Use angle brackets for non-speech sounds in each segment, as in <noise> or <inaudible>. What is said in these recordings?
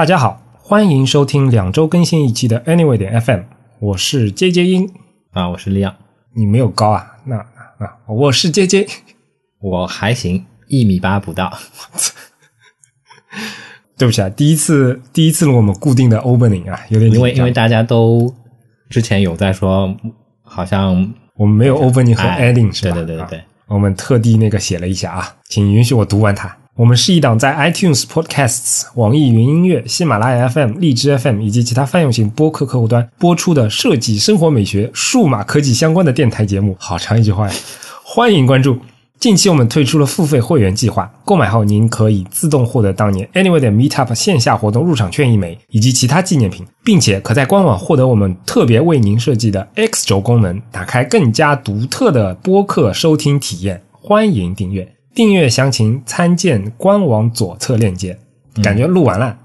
大家好，欢迎收听两周更新一期的 Anyway 点 FM，我是 J J 音啊，我是利昂，你没有高啊？那啊，我是 J J，我还行，一米八不到。<laughs> 对不起啊，第一次第一次录我们固定的 opening 啊，有点因为因为大家都之前有在说，好像我们没有 opening 和 ending 是吧？对对对对，我们特地那个写了一下啊，请允许我读完它。我们是一档在 iTunes Podcasts、网易云音乐、喜马拉雅 FM、荔枝 FM 以及其他泛用型播客客户端播出的设计、生活美学、数码科技相关的电台节目。好长一句话呀！欢迎关注。近期我们推出了付费会员计划，购买后您可以自动获得当年 Anyway 的 Meetup 线下活动入场券一枚，以及其他纪念品，并且可在官网获得我们特别为您设计的 X 轴功能，打开更加独特的播客收听体验。欢迎订阅。订阅详情参见官网左侧链接。感觉录完了，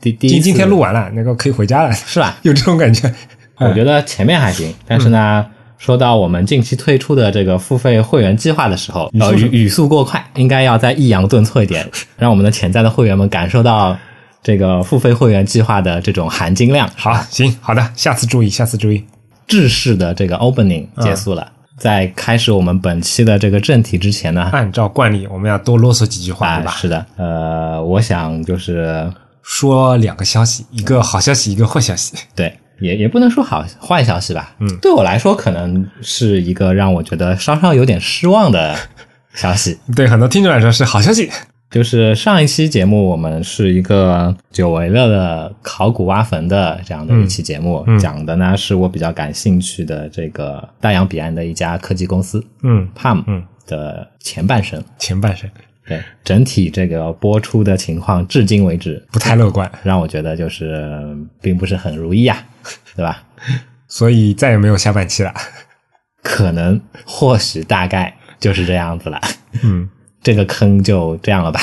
第第今天录完了，那个可以回家了，是吧？有这种感觉。我觉得前面还行，但是呢，说到我们近期推出的这个付费会员计划的时候，语语速过快，应该要再抑扬顿挫一点，让我们的潜在的会员们感受到这个付费会员计划的这种含金量。好，行，好的，下次注意，下次注意。制式的这个 opening 结束了。在开始我们本期的这个正题之前呢，按照惯例，我们要多啰嗦几句话，对吧？是的，呃，我想就是说两个消息，一个好消息，一个坏消息。<laughs> 对，也也不能说好坏消息吧。嗯，对我来说，可能是一个让我觉得稍稍有点失望的消息。<laughs> 对很多听众来说是好消息。就是上一期节目，我们是一个久违了的考古挖坟的这样的一期节目，讲的呢是我比较感兴趣的这个大洋彼岸的一家科技公司，嗯，Palm 嗯的前半生，前半生，对整体这个播出的情况，至今为止不太乐观，让我觉得就是并不是很如意啊，<laughs> 对吧？所以再也没有下半期了，可能或许大概就是这样子了，嗯。这个坑就这样了吧。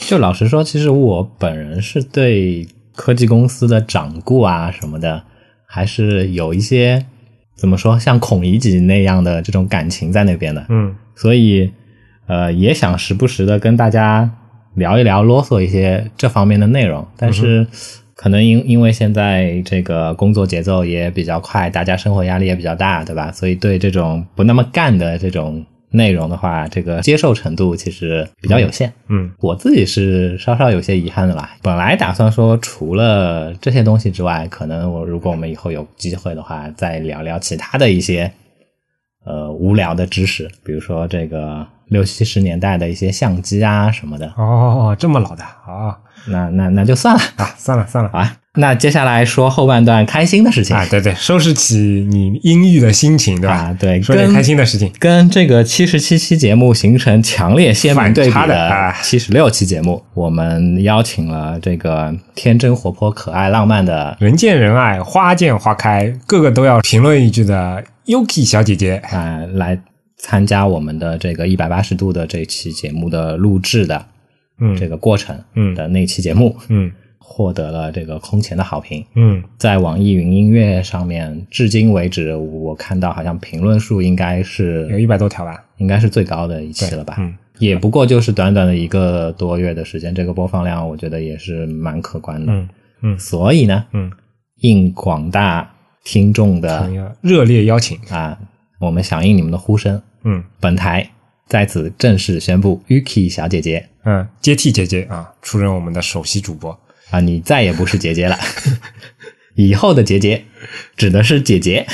就老实说，其实我本人是对科技公司的掌故啊什么的，还是有一些怎么说，像孔乙己那样的这种感情在那边的。嗯，所以呃，也想时不时的跟大家聊一聊，啰嗦一些这方面的内容。但是可能因因为现在这个工作节奏也比较快，大家生活压力也比较大，对吧？所以对这种不那么干的这种。内容的话，这个接受程度其实比较有限。嗯，我自己是稍稍有些遗憾的啦。本来打算说，除了这些东西之外，可能我如果我们以后有机会的话，再聊聊其他的一些呃无聊的知识，比如说这个六七十年代的一些相机啊什么的。哦，这么老的啊？那那那就算了啊，算了算了啊。那接下来说后半段开心的事情啊，对对，收拾起你阴郁的心情，对吧？对，说点开心的事情。跟这个七十七期节目形成强烈鲜明对比的七十六期节目，我们邀请了这个天真活泼、可爱浪漫的人见人爱、花见花开、个个都要评论一句的 Yuki 小姐姐啊，来参加我们的这个一百八十度的这期节目的录制的，嗯，这个过程，嗯的那期节目，嗯。获得了这个空前的好评。嗯，在网易云音乐上面，至今为止我看到好像评论数应该是有一百多条吧，应该是最高的一期了吧？嗯，也不过就是短短的一个多月的时间，这个播放量我觉得也是蛮可观的。嗯嗯，所以呢，嗯，应广大听众的热烈邀请啊，我们响应你们的呼声。嗯，本台在此正式宣布，Yuki 小姐姐，嗯，接替姐姐啊，出任我们的首席主播。啊，你再也不是姐姐了，以后的姐姐指的是姐姐，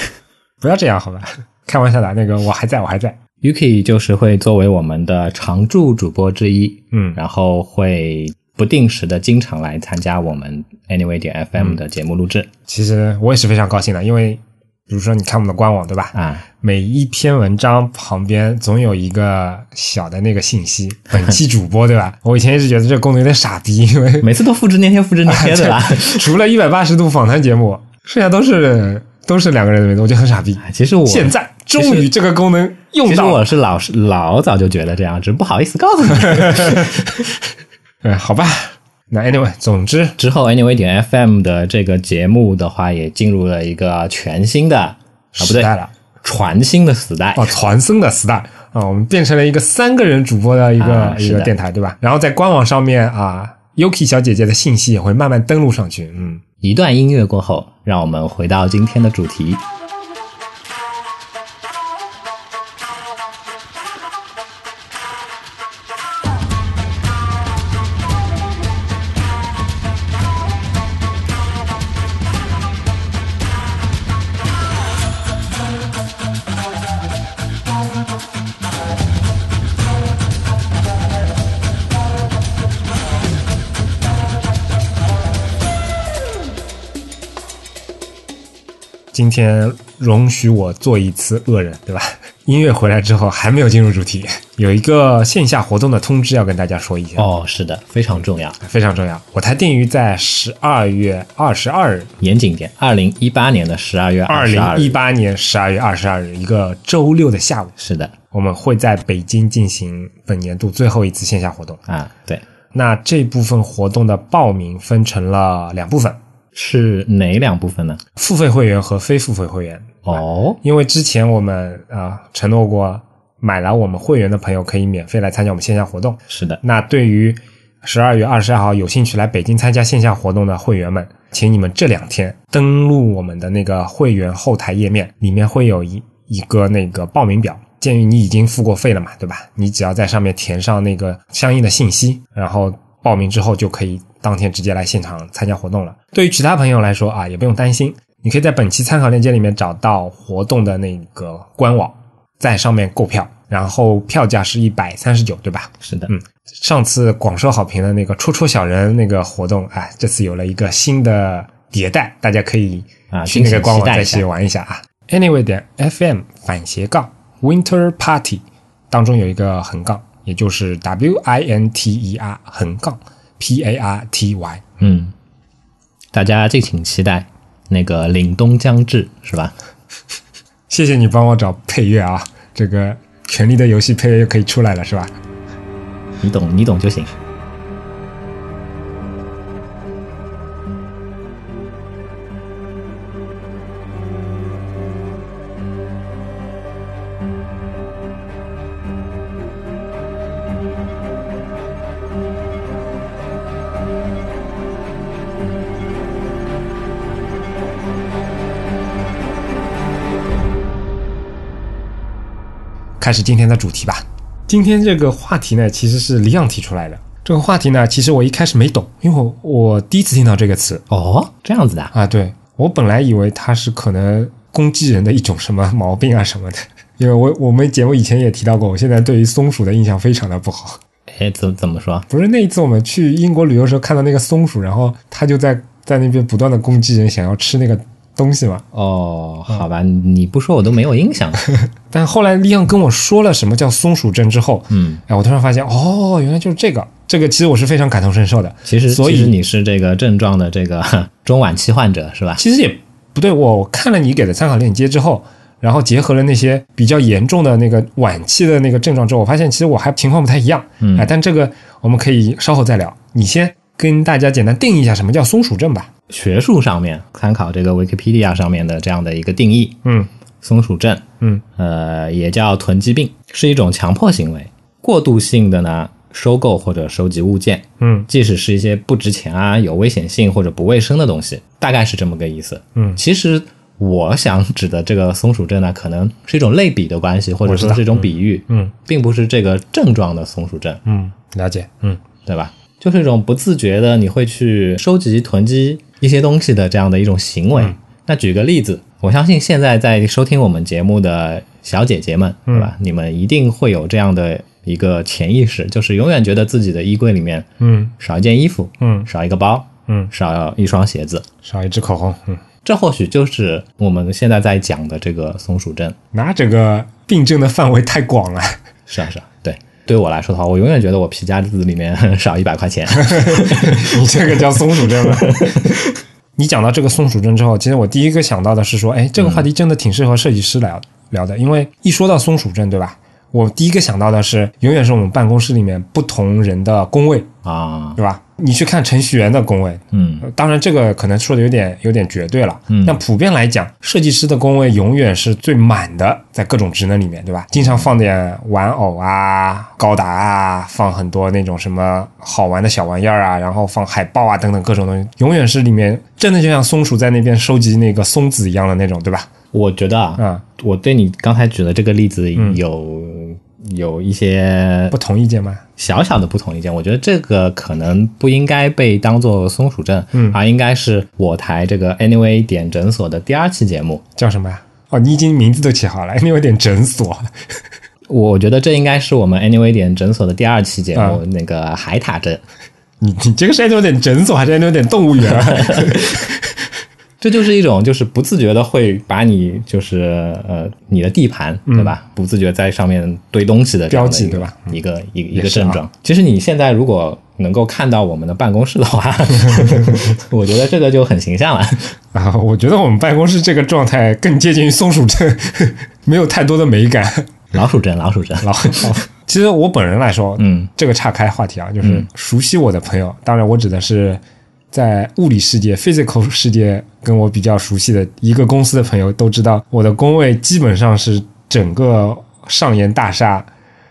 不要这样好吧？开玩笑的，那个我还在我还在，Yuki 就是会作为我们的常驻主播之一，嗯，然后会不定时的经常来参加我们 Anyway 点 FM 的节目录制。其实我也是非常高兴的，因为。比如说，你看我们的官网，对吧？啊，每一篇文章旁边总有一个小的那个信息，本期主播，对吧？<laughs> 我以前一直觉得这个功能有点傻逼，因为每次都复制粘贴，复制粘贴，<laughs> 对吧？除了一百八十度访谈节目，剩下都是都是两个人的名字，我觉得很傻逼。其实我现在终于这个功能用到，其实我是老是老早就觉得这样，只是不好意思告诉你。嗯，<laughs> 好吧。那 anyway，总之之后 anyway 点 FM 的这个节目的话，也进入了一个全新的啊不对了，全新的时代哦，传声的时代啊，我们变成了一个三个人主播的一个一个电台，对吧？然后在官网上面啊，Yuki 小姐姐的信息也会慢慢登录上去。嗯，一段音乐过后，让我们回到今天的主题。今天容许我做一次恶人，对吧？<laughs> 音乐回来之后还没有进入主题，有一个线下活动的通知要跟大家说一下。哦，是的，非常重要，非常重要。我台定于在十二月二十二日，严谨点，二零一八年的十二月二零一八年十二月二十二日，一个周六的下午，是的，我们会在北京进行本年度最后一次线下活动。啊，对，那这部分活动的报名分成了两部分。是哪两部分呢？付费会员和非付费会员。哦，因为之前我们啊承诺过，买了我们会员的朋友可以免费来参加我们线下活动。是的，那对于十二月二十二号有兴趣来北京参加线下活动的会员们，请你们这两天登录我们的那个会员后台页面，里面会有一一个那个报名表。鉴于你已经付过费了嘛，对吧？你只要在上面填上那个相应的信息，然后报名之后就可以。当天直接来现场参加活动了。对于其他朋友来说啊，也不用担心，你可以在本期参考链接里面找到活动的那个官网，在上面购票，然后票价是一百三十九，对吧？是的，嗯，上次广受好评的那个戳戳小人那个活动，哎，这次有了一个新的迭代，大家可以啊去那个官网再去玩一下啊。Anyway 点 FM 反斜杠 Winter Party 当中有一个横杠，也就是 W I N T E R 横杠。P A R T Y，嗯，大家敬请期待那个凛冬将至，是吧？谢谢你帮我找配乐啊，这个《权力的游戏》配乐又可以出来了，是吧？你懂，你懂就行。开始今天的主题吧。今天这个话题呢，其实是李昂提出来的。这个话题呢，其实我一开始没懂，因为我我第一次听到这个词。哦，这样子的啊？对，我本来以为它是可能攻击人的一种什么毛病啊什么的。<laughs> 因为我我们节目以前也提到过，我现在对于松鼠的印象非常的不好。哎，怎怎么说？不是那一次我们去英国旅游时候看到那个松鼠，然后它就在在那边不断的攻击人，想要吃那个。东西嘛，哦，好吧，你不说我都没有印象。<laughs> 但后来利昂跟我说了什么叫松鼠症之后，嗯，哎，我突然发现，哦，原来就是这个。这个其实我是非常感同身受的。其实，所以你是这个症状的这个 <laughs> 中晚期患者是吧？其实也不对，我看了你给的参考链接之后，然后结合了那些比较严重的那个晚期的那个症状之后，我发现其实我还情况不太一样。嗯，哎，但这个我们可以稍后再聊。你先跟大家简单定义一下什么叫松鼠症吧。学术上面参考这个 Wikipedia 上面的这样的一个定义，嗯，松鼠症，嗯，呃，也叫囤积病，是一种强迫行为，过度性的呢收购或者收集物件，嗯，即使是一些不值钱啊、有危险性或者不卫生的东西，大概是这么个意思，嗯，其实我想指的这个松鼠症呢，可能是一种类比的关系，或者说是一种比喻，嗯，并不是这个症状的松鼠症，嗯，了解，嗯，对吧？就是一种不自觉的，你会去收集囤积。一些东西的这样的一种行为。那举个例子，我相信现在在收听我们节目的小姐姐们，对吧？你们一定会有这样的一个潜意识，就是永远觉得自己的衣柜里面，嗯，少一件衣服，嗯，少一个包，嗯，少一双鞋子，少一支口红，嗯，这或许就是我们现在在讲的这个松鼠症。那这个病症的范围太广了。是啊，是啊，对。对我来说的话，我永远觉得我皮夹子里面 <laughs> 少一百块钱。<laughs> 你这个叫松鼠症吗？<laughs> 你讲到这个松鼠症之后，其实我第一个想到的是说，哎，这个话题真的挺适合设计师聊聊的，因为一说到松鼠症，对吧？我第一个想到的是，永远是我们办公室里面不同人的工位，啊，对吧？你去看程序员的工位，嗯呃当然这个可能说的有点有点绝对了，嗯但普遍来讲，设计师的工位永远是最满的，在各种职能里面，对吧？经常放点玩偶啊、高达啊，放很多那种什么好玩的小玩意儿啊，然后放海报啊等等各种东西，永远是里面真的就像松鼠在那边收集那个松子一样的那种，对吧？我觉得啊，嗯、我对你刚才举的这个例子有、有一些不同意见吗？小小的不同意见。我觉得这个可能不应该被当做松鼠症，嗯而应该是我台这个 Anyway 点诊所的第二期节目。叫什么呀？哦，你已经名字都起好了，，Anyway 点诊所。我觉得这应该是我们 Anyway 点诊所的第二期节目，啊那个海獭症。你你这个是 Anyway 点诊所，还是 Anyway 点动物园啊？<laughs> 这就是一种就是不自觉的会把你就是呃你的地盘对吧？不自觉在上面堆东西的标记对吧一个一个一个症状。其实你现在如果能够看到我们的办公室的话，<laughs> 我觉得这个就很形象了。啊，我觉得我们办公室这个状态更接近于松鼠症，<laughs> 没有太多的美感。老鼠症，老鼠症。老老，其实我本人来说，嗯这个岔开话题啊，就是熟悉我的朋友，当然我指的是在物理世界 （physical <laughs> 世界）跟我比较熟悉的一个公司的朋友都知道，我的工位基本上是整个上研大厦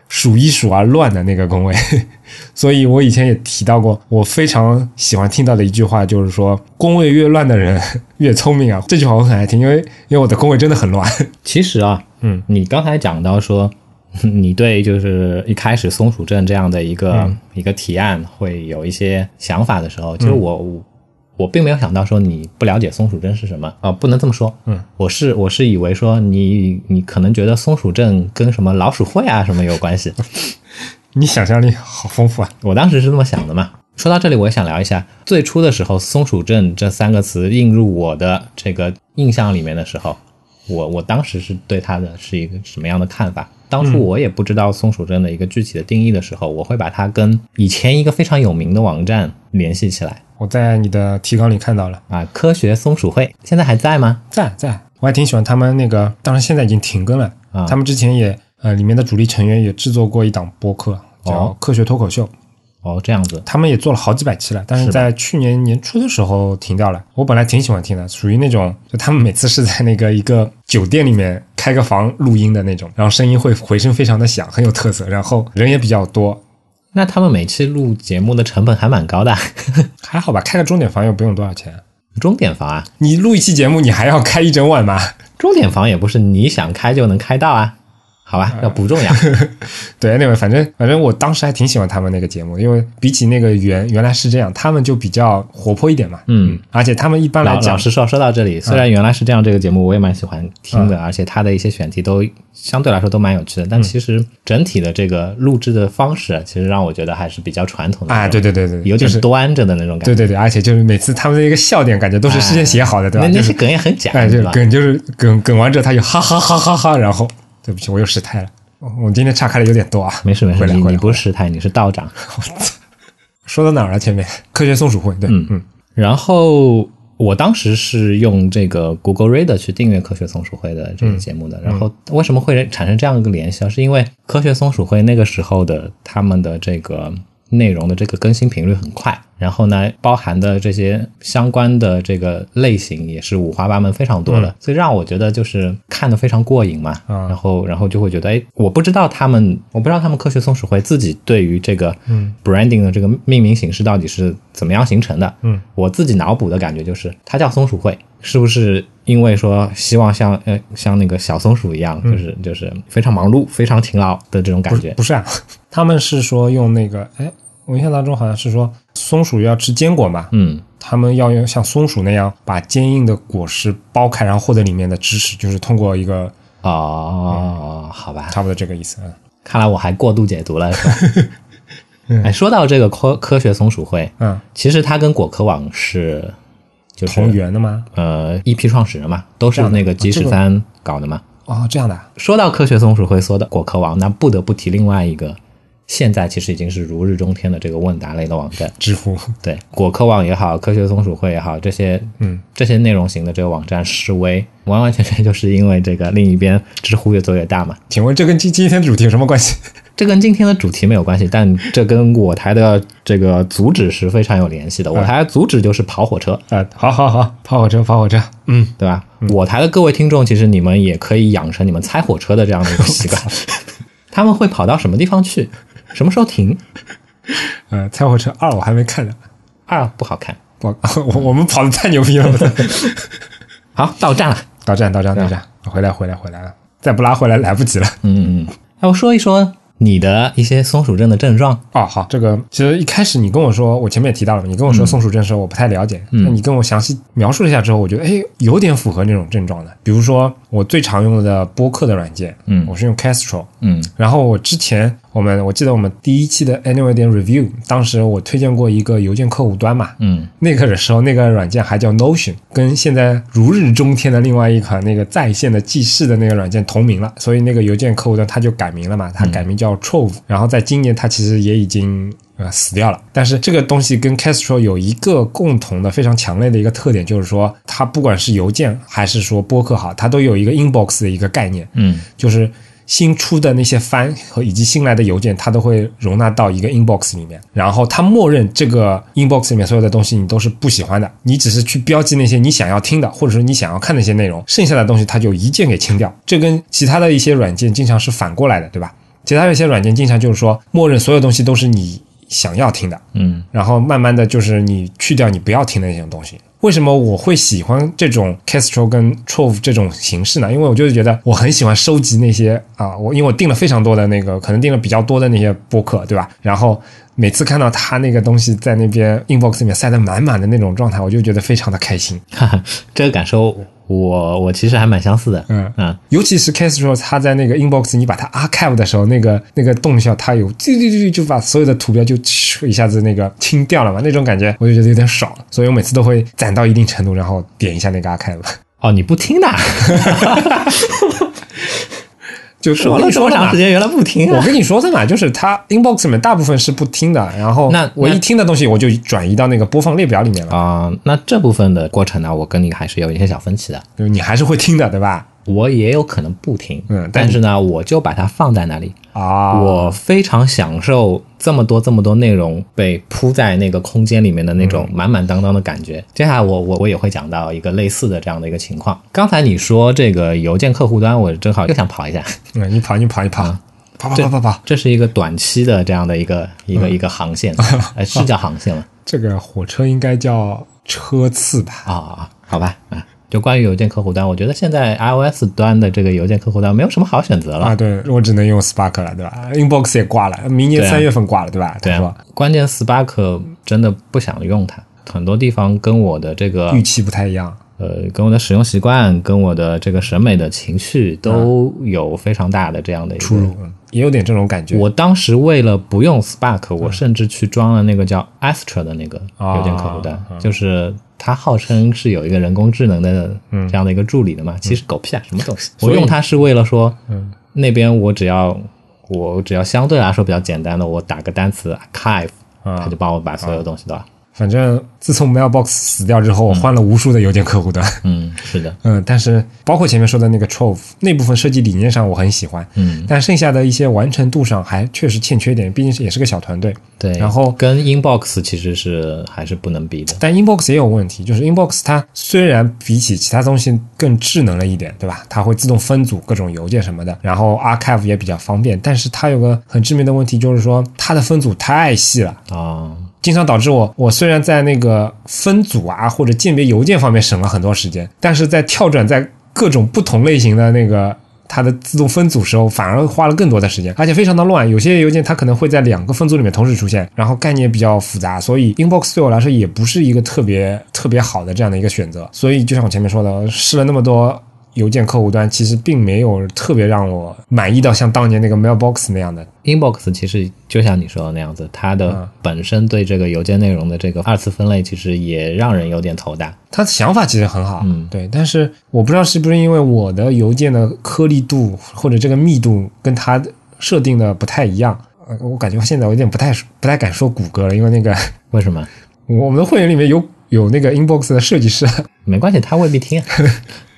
数一数二乱的那个工位。<laughs> 所以我以前也提到过，我非常喜欢听到的一句话就是说，工位越乱的人 <laughs> 越聪明啊。这句话我很爱听，因为因为我的工位真的很乱。其实啊，嗯，你刚才讲到说，<laughs> 你对就是一开始松鼠症这样的一个、嗯一个提案会有一些想法的时候，其实我、我我并没有想到说你不了解松鼠症是什么啊、不能这么说。嗯，我是我是以为说你你可能觉得松鼠症跟什么老鼠会啊什么有关系，<laughs> 你想象力好丰富啊！我当时是这么想的嘛。说到这里，我也想聊一下最初的时候，“松鼠症”这三个词映入我的这个印象里面的时候，我我当时是对它的是一个什么样的看法？当初我也不知道松鼠症的一个具体的定义的时候，我会把它跟以前一个非常有名的网站联系起来。我在你的提纲里看到了，啊，科学松鼠会现在还在吗？在在，我还挺喜欢他们那个，当然现在已经停更了。啊。他们之前也呃，里面的主力成员也制作过一档播客，叫哦《科学脱口秀》，哦，这样子，他们也做了好几百期了，但是在去年年初的时候停掉了。我本来挺喜欢听的，属于那种就他们每次是在那个一个酒店里面开个房录音的那种，然后声音会回声非常的响，很有特色，然后人也比较多，那他们每期录节目的成本还蛮高的，<laughs> 还好吧？开个钟点房又不用多少钱。钟点房啊，你录一期节目，你还要开一整晚吗？钟点房也不是你想开就能开到啊，好吧，那不重要。<laughs> 对，anyway，反正反正我当时还挺喜欢他们那个节目，因为比起那个原原来是这样，他们就比较活泼一点嘛。嗯，而且他们一般来讲，老老实说，说到这里，虽然原来是这样，这个节目我也蛮喜欢听的，而且他的一些选题都相对来说都蛮有趣的。但其实整体的这个录制的方式，其实让我觉得还是比较传统的啊，对对对对，有点就是端着的那种感觉。对对对，而且就是每次他们的一个笑点，感觉都是事先写好的，对吧？那那些梗也很假，哎，就对吧？梗就是梗梗完之后，他就哈哈哈哈哈，然后对不起，我又失态了。我今天岔开的有点多啊，没事没事，你你不是失态，你是道长。说到哪儿了？前面科学松鼠会，对，嗯嗯然后我当时是用这个 Google Reader 去订阅科学松鼠会的这个节目的。然后为什么会产生这样一个联系啊？是因为科学松鼠会那个时候的他们的这个内容的这个更新频率很快，然后呢，包含的这些相关的这个类型也是五花八门非常多的，所以让我觉得就是看得非常过瘾嘛。嗯然后然后就会觉得，哎，我不知道他们，我不知道他们科学松鼠会自己对于这个嗯 branding 的这个命名形式到底是怎么样形成的。嗯，我自己脑补的感觉就是，它叫松鼠会，是不是因为说希望像呃像那个小松鼠一样，就是就是非常忙碌、非常勤劳的这种感觉？不是啊，<laughs> 他们是说用那个，哎，我印象当中好像是说松鼠要吃坚果嘛，嗯，他们要用像松鼠那样把坚硬的果实剥开，然后获得里面的知识，就是通过一个哦，好吧，差不多这个意思啊。看来我还过度解读了，是吧？<laughs> 哎，说到这个科科学松鼠会，嗯，其实它跟果壳网是就是同源的吗？呃一批创始人嘛，都是那个个十三搞的嘛。哦，这样的啊，说到科学松鼠会，说到果壳网，那不得不提另外一个现在其实已经是如日中天的这个问答类的网站。知乎，对，果科网也好，科学松鼠会也好，这些嗯，这些内容型的这个网站示威，完完全全就是因为这个另一边知乎越做越大嘛。请问这跟今今天的主题有什么关系？<laughs> 这跟今天的主题没有关系，但这跟我台的这个主旨是非常有联系的。我台的主旨就是跑火车，啊，好好好，跑火车，跑火车，嗯，对吧？我台的各位听众，其实你们也可以养成你们猜火车的这样的一个习惯。<laughs> 他们会跑到什么地方去？什么时候停？<laughs> 呃，猜火车二我还没看呢，二不好看。<laughs> 我我我们跑的太牛逼了，<laughs> 好，到站了。到站到站到站，回来回来回来了，再不拉回来来不及了。嗯嗯，那我说一说你的一些松鼠症的症状。哦，好，这个其实一开始你跟我说，我前面也提到了，你跟我说松鼠症的时候，我不太了解。那你跟我详细描述了一下之后，我觉得哎，有点符合那种症状的。比如说我最常用的播客的软件，嗯。我是用 Castro，嗯。然后我之前我们我记得我们第一期的 Annual 点 Review，当时我推荐过一个邮件客户端嘛，嗯。那个的时候那个软件还叫 Notion，跟现在如日中天的另外一款那个在线的记事的那个软件同名了，所以那个邮件客户端它就改名了嘛，它改名叫 Trove，、然后在今年它其实也已经。呃，死掉了。但是这个东西跟 Castro 有一个共同的非常强烈的一个特点，就是说它不管是邮件还是说播客好，它都有一个 inbox 的一个概念。嗯就是新出的那些番和以及新来的邮件，它都会容纳到一个 inbox 里面。然后它默认这个 inbox 里面所有的东西你都是不喜欢的，你只是去标记那些你想要听的，或者说你想要看的一些内容，剩下的东西它就一键给清掉。这跟其他的一些软件经常是反过来的，对吧？其他的一些软件经常就是说，默认所有东西都是你想要听的，嗯然后慢慢的就是你去掉你不要听的那些东西。为什么我会喜欢这种 Castro 跟 Trove 这种形式呢？因为我就是觉得我很喜欢收集那些啊，我因为我订了非常多的那个，可能订了比较多的那些播客，对吧？然后每次看到他那个东西在那边 inbox 里面塞得满满的那种状态，我就觉得非常的开心。<laughs> 哈哈，这个感受我我其实还蛮相似的。嗯嗯尤其是 Castro，他在那个 inbox 你把它 archive 的时候，那个那个动效，它有就就就就把所有的图标就咻一下子那个清掉了嘛，那种感觉我就觉得有点爽，所以我每次都会攒到一定程度，然后点一下那个 archive。哦，你不听的，<laughs> 就说了这么长时间，原来不听啊。我跟你说的嘛，就是它 inbox 里面大部分是不听的，然后那我一听的东西我就转移到那个播放列表里面了，啊、那这部分的过程呢，我跟你还是有一些小分歧的。就是你还是会听的，对吧？我也有可能不听，嗯但但是呢，我就把它放在那里。啊，我非常享受这么多这么多内容被铺在那个空间里面的那种满满当当的感觉。接下来我我我也会讲到一个类似的这样的一个情况。刚才你说这个邮件客户端，我正好又想跑一下，嗯，你跑你跑你跑，跑跑跑跑跑，这是一个短期的这样的一个一个一个航线，呃，是叫航线吗？<laughs> 这个火车应该叫车次吧？啊、好吧，啊，就关于邮件客户端，我觉得现在 iOS 端的这个邮件客户端没有什么好选择了。啊，对我只能用 Spark 了，对吧？Inbox 也挂了，明年三月份挂了，对吧？对啊，关键 Spark 真的不想用它，很多地方跟我的这个预期不太一样。呃，跟我的使用习惯，跟我的这个审美的情绪都有非常大的这样的一个出入，嗯也有点这种感觉。我当时为了不用 Spark，我嗯甚至去装了那个叫 Astra 的那个啊邮件客户端，就是它号称是有一个人工智能的这样的一个助理的嘛，其实狗屁啊，什么东西？我用它是为了说，嗯。那边我只要我只要相对来说比较简单的，我打个单词 archive，啊。它就帮我把所有东西都，反正自从 Mailbox 死掉之后，我换了无数的邮件客户端。嗯，是的，嗯，<laughs> 但是包括前面说的那个 Trove 那部分设计理念上我很喜欢，嗯，但剩下的一些完成度上还确实欠缺点，毕竟是也是个小团队。对，然后跟 Inbox 其实是还是不能比的。但 Inbox 也有问题，就是 Inbox 它虽然比起其他东西更智能了一点，对吧？它会自动分组各种邮件什么的，然后 Archive 也比较方便，但是它有个很致命的问题，就是说它的分组太细了。啊，经常导致我，我虽然在那个分组啊或者鉴别邮件方面省了很多时间，但是在跳转在各种不同类型的那个它的自动分组时候，反而花了更多的时间，而且非常的乱。有些邮件它可能会在两个分组里面同时出现，然后概念比较复杂，所以 Inbox 对我来说也不是一个特别特别好的这样的一个选择。所以就像我前面说的，试了那么多。邮件客户端其实并没有特别让我满意到像当年那个 Mailbox 那样的 Inbox 其实就像你说的那样子，它的嗯本身对这个邮件内容的这个二次分类，其实也让人有点头大。他的想法其实很好，嗯对，但是我不知道是不是因为我的邮件的颗粒度或者这个密度跟他设定的不太一样，呃我感觉现在我有点不太不太敢说谷歌了，因为那个为什么？<laughs> 我们的会员里面有有那个 Inbox 的设计师，没关系，他未必听。<laughs>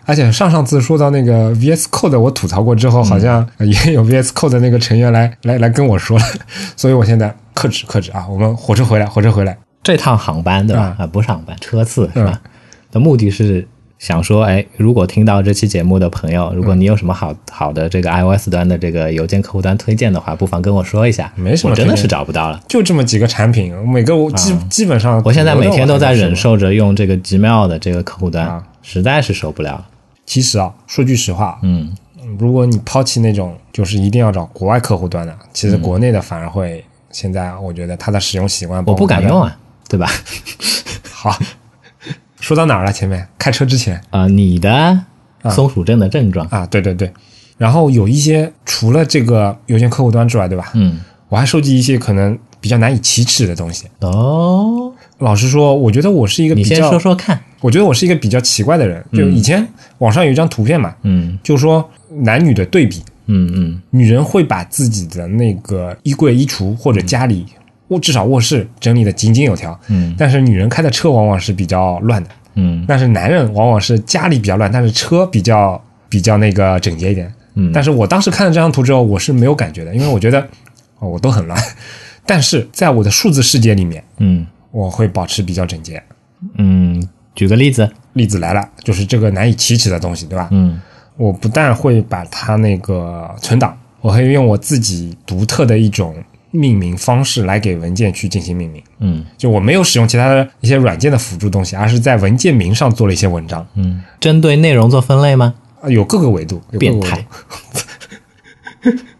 而且上上次说到那个 VS Code，我吐槽过之后，好像也有 VS Code 的那个成员来来来跟我说了，<laughs> 所以我现在克制克制啊，我们火车回来，火车回来。这趟航班对吧？啊啊，不是航班，车次是吧？的目的是想说，哎，如果听到这期节目的朋友，如果你有什么好好的这个 iOS 端的这个邮件客户端推荐的话，不妨跟我说一下。没什么我真的是找不到了。就这么几个产品，每个我基、基本上，我现在每天都在忍受。受着用这个 Gmail 的这个客户端，啊实在是受不了。其实啊，说句实话，嗯，如果你抛弃那种就是一定要找国外客户端的，其实国内的反而会，现在我觉得它的使用习惯，我不敢用。啊，对吧？<laughs> 好，说到哪儿了？前面开车之前啊、你的松鼠症的症状，啊，对对对，然后有一些除了这个邮件客户端之外，对吧？嗯，我还收集一些可能比较难以启齿的东西。哦，老实说，我觉得我是一个比你先较，说说看。我觉得我是一个比较奇怪的人。就以前网上有一张图片嘛，嗯。就说男女的对比，嗯嗯。女人会把自己的那个衣柜、衣橱或者家里卧至少卧室整理的井井有条，嗯。但是女人开的车往往是比较乱的，嗯。但是男人往往是家里比较乱，但是车比较比较那个整洁一点。嗯。但是我当时看了这张图之后，我是没有感觉的，因为我觉得哦我都很乱，<laughs> 但是在我的数字世界里面，嗯我会保持比较整洁。嗯，举个例子。例子来了，就是这个难以启齿的东西，对吧？嗯我不但会把它那个存档，我会用我自己独特的一种命名方式来给文件去进行命名。嗯就我没有使用其他的一些软件的辅助东西，而是在文件名上做了一些文章，嗯，针对内容做分类吗？啊有各个维度，有各个维度变态。<laughs>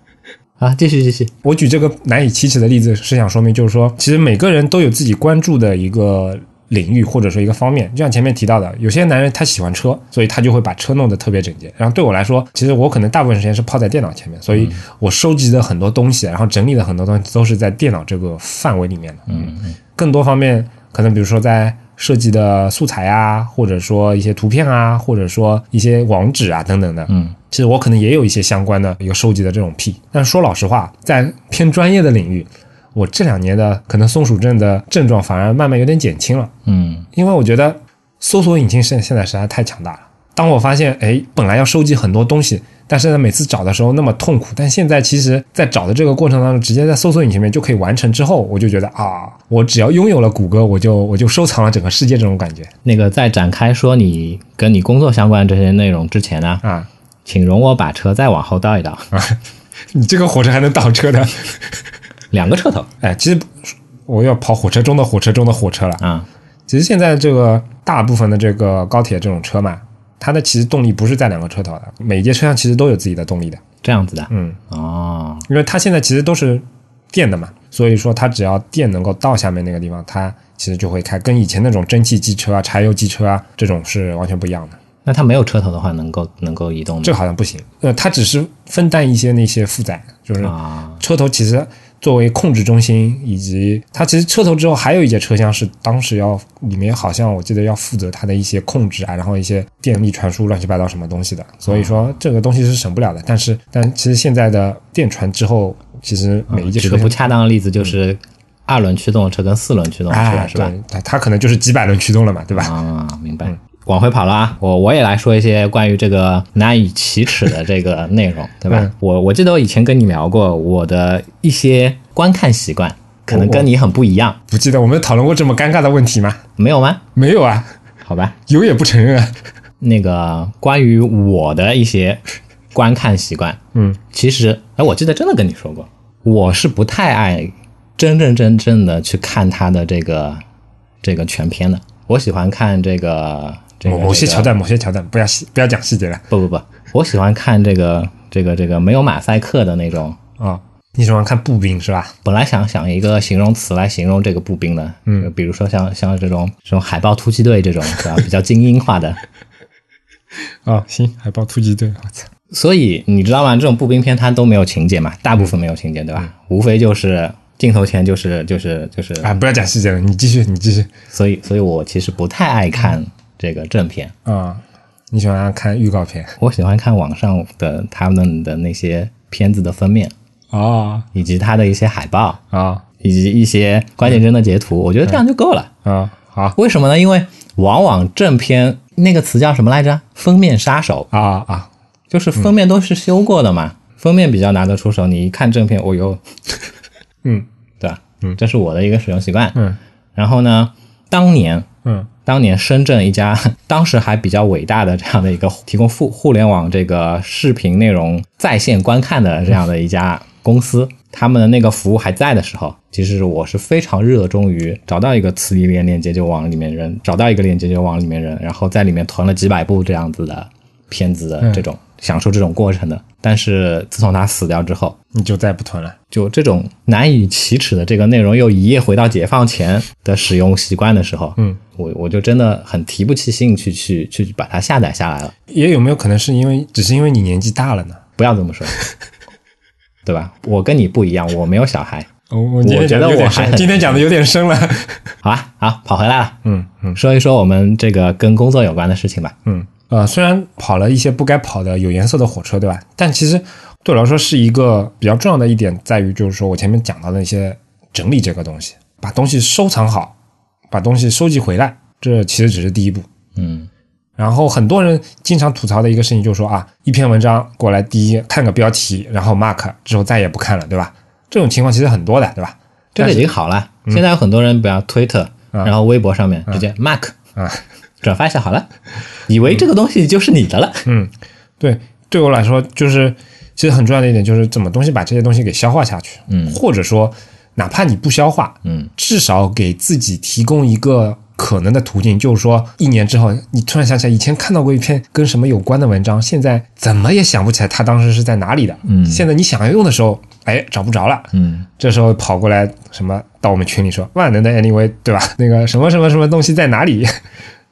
啊，继续继续。我举这个难以启齿的例子是想说明，就是说，其实每个人都有自己关注的一个领域或者说一个方面。就像前面提到的，有些男人他喜欢车，所以他就会把车弄得特别整洁。然后对我来说，其实我可能大部分时间是泡在电脑前面，所以我收集的很多东西，然后整理的很多东西都是在电脑这个范围里面的。嗯，更多方面可能比如说在设计的素材啊，或者说一些图片啊，或者说一些网址啊等等的，嗯，其实我可能也有一些相关的有收集的这种癖。但是说老实话，在偏专业的领域，我这两年的可能松鼠症的症状反而慢慢有点减轻了，嗯因为我觉得搜索引擎现现在实在太强大了。当我发现，哎，本来要收集很多东西，但是呢，每次找的时候那么痛苦，但现在其实，在找的这个过程当中，直接在搜索引擎里面就可以完成之后，我就觉得啊，我只要拥有了谷歌，我就我就收藏了整个世界这种感觉那个在展开说你跟你工作相关这些内容之前呢，啊！请容我把车再往后倒一倒啊，<laughs> 你这个火车还能倒车的？两个车头 <laughs> 哎，其实我要跑火车中的火车中的火车了。啊。其实现在这个大部分的这个高铁这种车嘛，它的其实动力不是在两个车头的，每一节车厢其实都有自己的动力的。这样子的，嗯，哦，因为它现在其实都是电的嘛，所以说它只要电能够到下面那个地方，它其实就会开，跟以前那种蒸汽机车啊、柴油机车啊这种是完全不一样的。那它没有车头的话，能够能够移动吗？这好像不行，呃，它只是分担一些那些负载，就是啊，车头其实作为控制中心，以及它其实车头之后还有一节车厢是当时要里面好像我记得要负责它的一些控制啊，然后一些电力传输乱七八糟什么东西的，所以说这个东西是省不了的。但是但其实现在的电传之后，其实每一节车厢举个不恰当的例子，就是二轮驱动的车跟四轮驱动的车，哎，是吧？它可能就是几百轮驱动了嘛，对吧？啊，明白。往回跑了啊，我我也来说一些关于这个难以启齿的这个内容，对吧？嗯我我记得我以前跟你聊过我的一些观看习惯，可能跟你很不一样，不记得我们讨论过这么尴尬的问题吗？没有吗？没有啊，好吧，有也不承认啊。那个关于我的一些观看习惯，嗯，其实哎，我记得真的跟你说过，我是不太爱真真正正的去看他的这个这个全片的，我喜欢看这个这个某某些桥段，某些桥段，不要细不要讲细节了不不不，我喜欢看这个这个这个没有马赛克的那种。啊。你喜欢看步兵是吧？本来想想一个形容词来形容这个步兵的，嗯，比如说像像这种这种海豹突击队这种是吧，比较精英化的。<laughs> 啊，行，海豹突击队，我操，所以你知道吗？这种步兵片它都没有情节嘛，大部分没有情节，对吧？无非就是镜头前就是就是就是，啊，不要讲细节了，你继续，你继续所以所以我其实不太爱看这个正片，啊。你喜欢看预告片我喜欢看网上的他们的那些片子的封面。啊以及他的一些海报，啊以及一些关键帧的截图，我觉得这样就够了。啊！好为什么呢？因为往往正片那个词叫什么来着？封面杀手，啊啊就是封面都是修过的嘛，封面比较拿得出手。你一看正片，哦哟，嗯对吧？嗯，这是我的一个使用习惯。嗯然后呢，当年嗯当年深圳一家 <laughs> 当时还比较伟大的这样的一个 <laughs> 提供互互联网这个视频内容在线观看的这样的一家公司，他们的那个服务还在的时候，其实我是非常热衷于找到一个磁力链链接就往里面扔，找到一个链接就往里面扔，然后在里面囤了几百部这样子的片子的这种、享受这种过程的。但是自从他死掉之后，你就再不囤了。就这种难以启齿的这个内容，又一夜回到解放前的使用习惯的时候，嗯，我我就真的很提不起兴趣去去把它下载下来了。也有没有可能是因为只是因为你年纪大了呢？不要这么说，<laughs> 对吧？我跟你不一样，我没有小孩。我我觉得我还今天讲的有点深了。<laughs> 好吧，好，跑回来了，嗯嗯说一说我们这个跟工作有关的事情吧。嗯，呃，虽然跑了一些不该跑的有颜色的火车，对吧？但其实对我来说是一个比较重要的一点，在于就是说我前面讲到的一些整理这个东西，把东西收藏好，把东西收集回来，这其实只是第一步。嗯然后很多人经常吐槽的一个事情就是说啊，一篇文章过来，第一看个标题，然后 mark 之后再也不看了，对吧？这种情况其实很多的，对吧？这个已经好了。现在有很多人，比如推特，然后微博上面直接 mark 啊，转发一下好了，以为这个东西就是你的了。嗯，对，对我来说就是其实很重要的一点就是怎么东西把这些东西给消化下去，嗯。或者说哪怕你不消化，嗯。至少给自己提供一个可能的途径，就是说一年之后你突然想起来以前看到过一篇跟什么有关的文章，现在怎么也想不起来它当时是在哪里的，嗯。现在你想要用的时候，哎，找不着了，嗯这时候跑过来什么到我们群里说万能的 anyway，对吧？那个什么什么什么东西在哪里？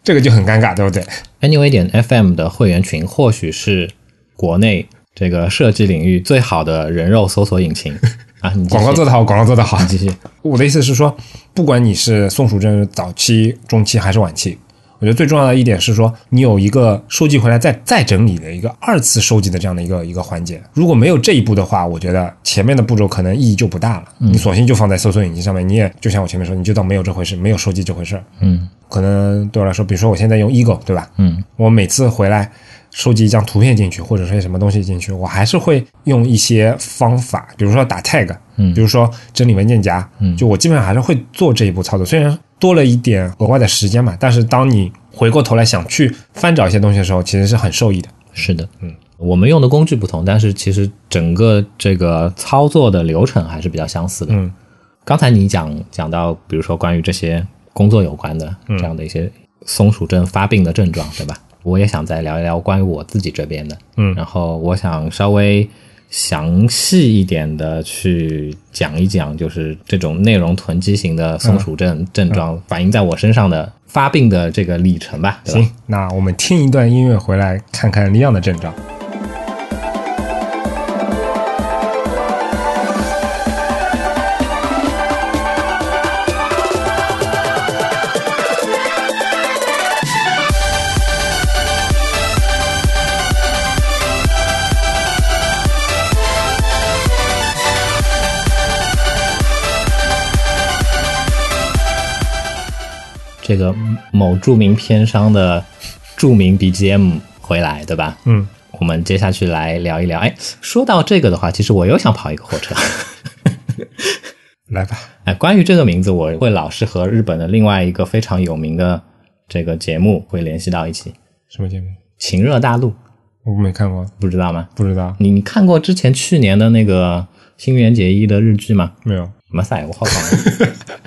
这个就很尴尬，对不对？Anyway 点 FM 的会员群或许是国内这个设计领域最好的人肉搜索引擎啊！你广告做得好，广告做得好你。继续。我的意思是说，不管你是宋楚珍早期、中期还是晚期，我觉得最重要的一点是说，你有一个收集回来再再整理的一个二次收集的这样的一个一个环节。如果没有这一步的话，我觉得前面的步骤可能意义就不大了。你索性就放在搜索引擎上面，你也就像我前面说，你就当没有这回事，没有收集这回事。嗯可能对我来说，比如说我现在用 Ego，对吧？嗯我每次回来收集一张图片进去，或者说什么东西进去，我还是会用一些方法，比如说打 tag，嗯比如说整理文件夹，嗯，就我基本上还是会做这一步操作。虽然多了一点额外的时间嘛，但是当你回过头来想去翻找一些东西的时候，其实是很受益的。是的，嗯，我们用的工具不同，但是其实整个这个操作的流程还是比较相似的。嗯刚才你讲讲到，比如说关于这些工作有关的这样的一些松鼠症发病的症状，对吧？我也想再聊一聊关于我自己这边的，嗯然后我想稍微详细一点的去讲一讲，就是这种内容囤积型的松鼠症症状反映在我身上的发病的这个历程吧，吧？行，那我们听一段音乐回来，看看利昂的症状。这个某著名片商的著名 BGM 回来，对吧？嗯，我们接下去来聊一聊。哎，说到这个的话，其实我又想跑一个火车。<laughs> 来吧。哎，关于这个名字，我会老是和日本的另外一个非常有名的这个节目会联系到一起，什么节目？《情热大陆》，我没看过，不知道吗？不知道，你你看过之前去年的那个新垣结衣的日剧吗？没有。什么赛？我好像 <laughs>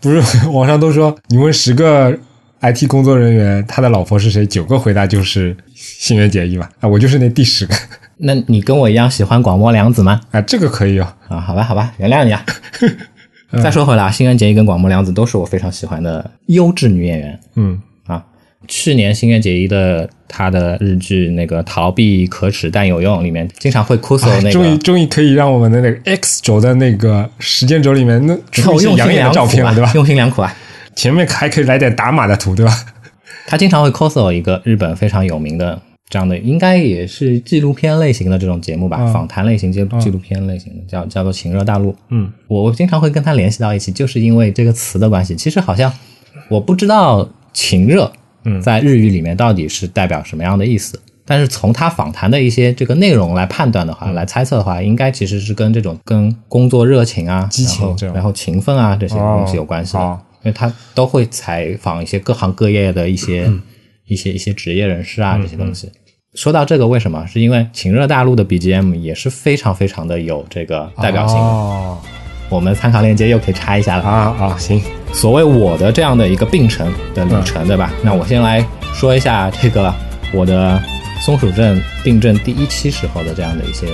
不是，<laughs> 网上都说你问十个 IT 工作人员他的老婆是谁，九个回答就是新垣结衣嘛？啊，我就是那第十个。<laughs> 那你跟我一样喜欢广末凉子吗？啊，这个可以哦。啊，好吧，好吧，原谅你啊。<laughs> 再说回来啊，新垣结衣跟广末凉子都是我非常喜欢的优质女演员嗯啊。去年新垣结衣的她的日剧那个《逃避可耻但有用》里面，经常会 c o s o 那哎终于，终于可以让我们的那个 X 轴的那个时间轴里面那出养眼照片了，对吧？用心良苦啊。前面还可以来点打码的图，对吧？他经常会 coso 一个日本非常有名的这样的，应该也是纪录片类型的这种节目吧，嗯访谈类型、纪纪录片类型的，叫叫做《情热大陆》。嗯，我我经常会跟他联系到一起，就是因为这个词的关系。其实好像我不知道“情热”嗯在日语里面到底是代表什么样的意思。但是从他访谈的一些这个内容来判断的嗯话，来猜测的话，应该其实是跟这种跟工作热情啊、激情然后勤奋啊这些东西有关系的。哦因为他都会采访一些各行各业的一些、嗯一些一些职业人士啊这些东西。说到这个，为什么？是因为《情热大陆》的 BGM 也是非常非常的有这个代表性的。哦我们参考链接又可以插一下了。啊啊，行，所谓我的这样的一个病程的旅程，对吧？那我先来说一下这个我的松鼠症病症第一期时候的这样的一些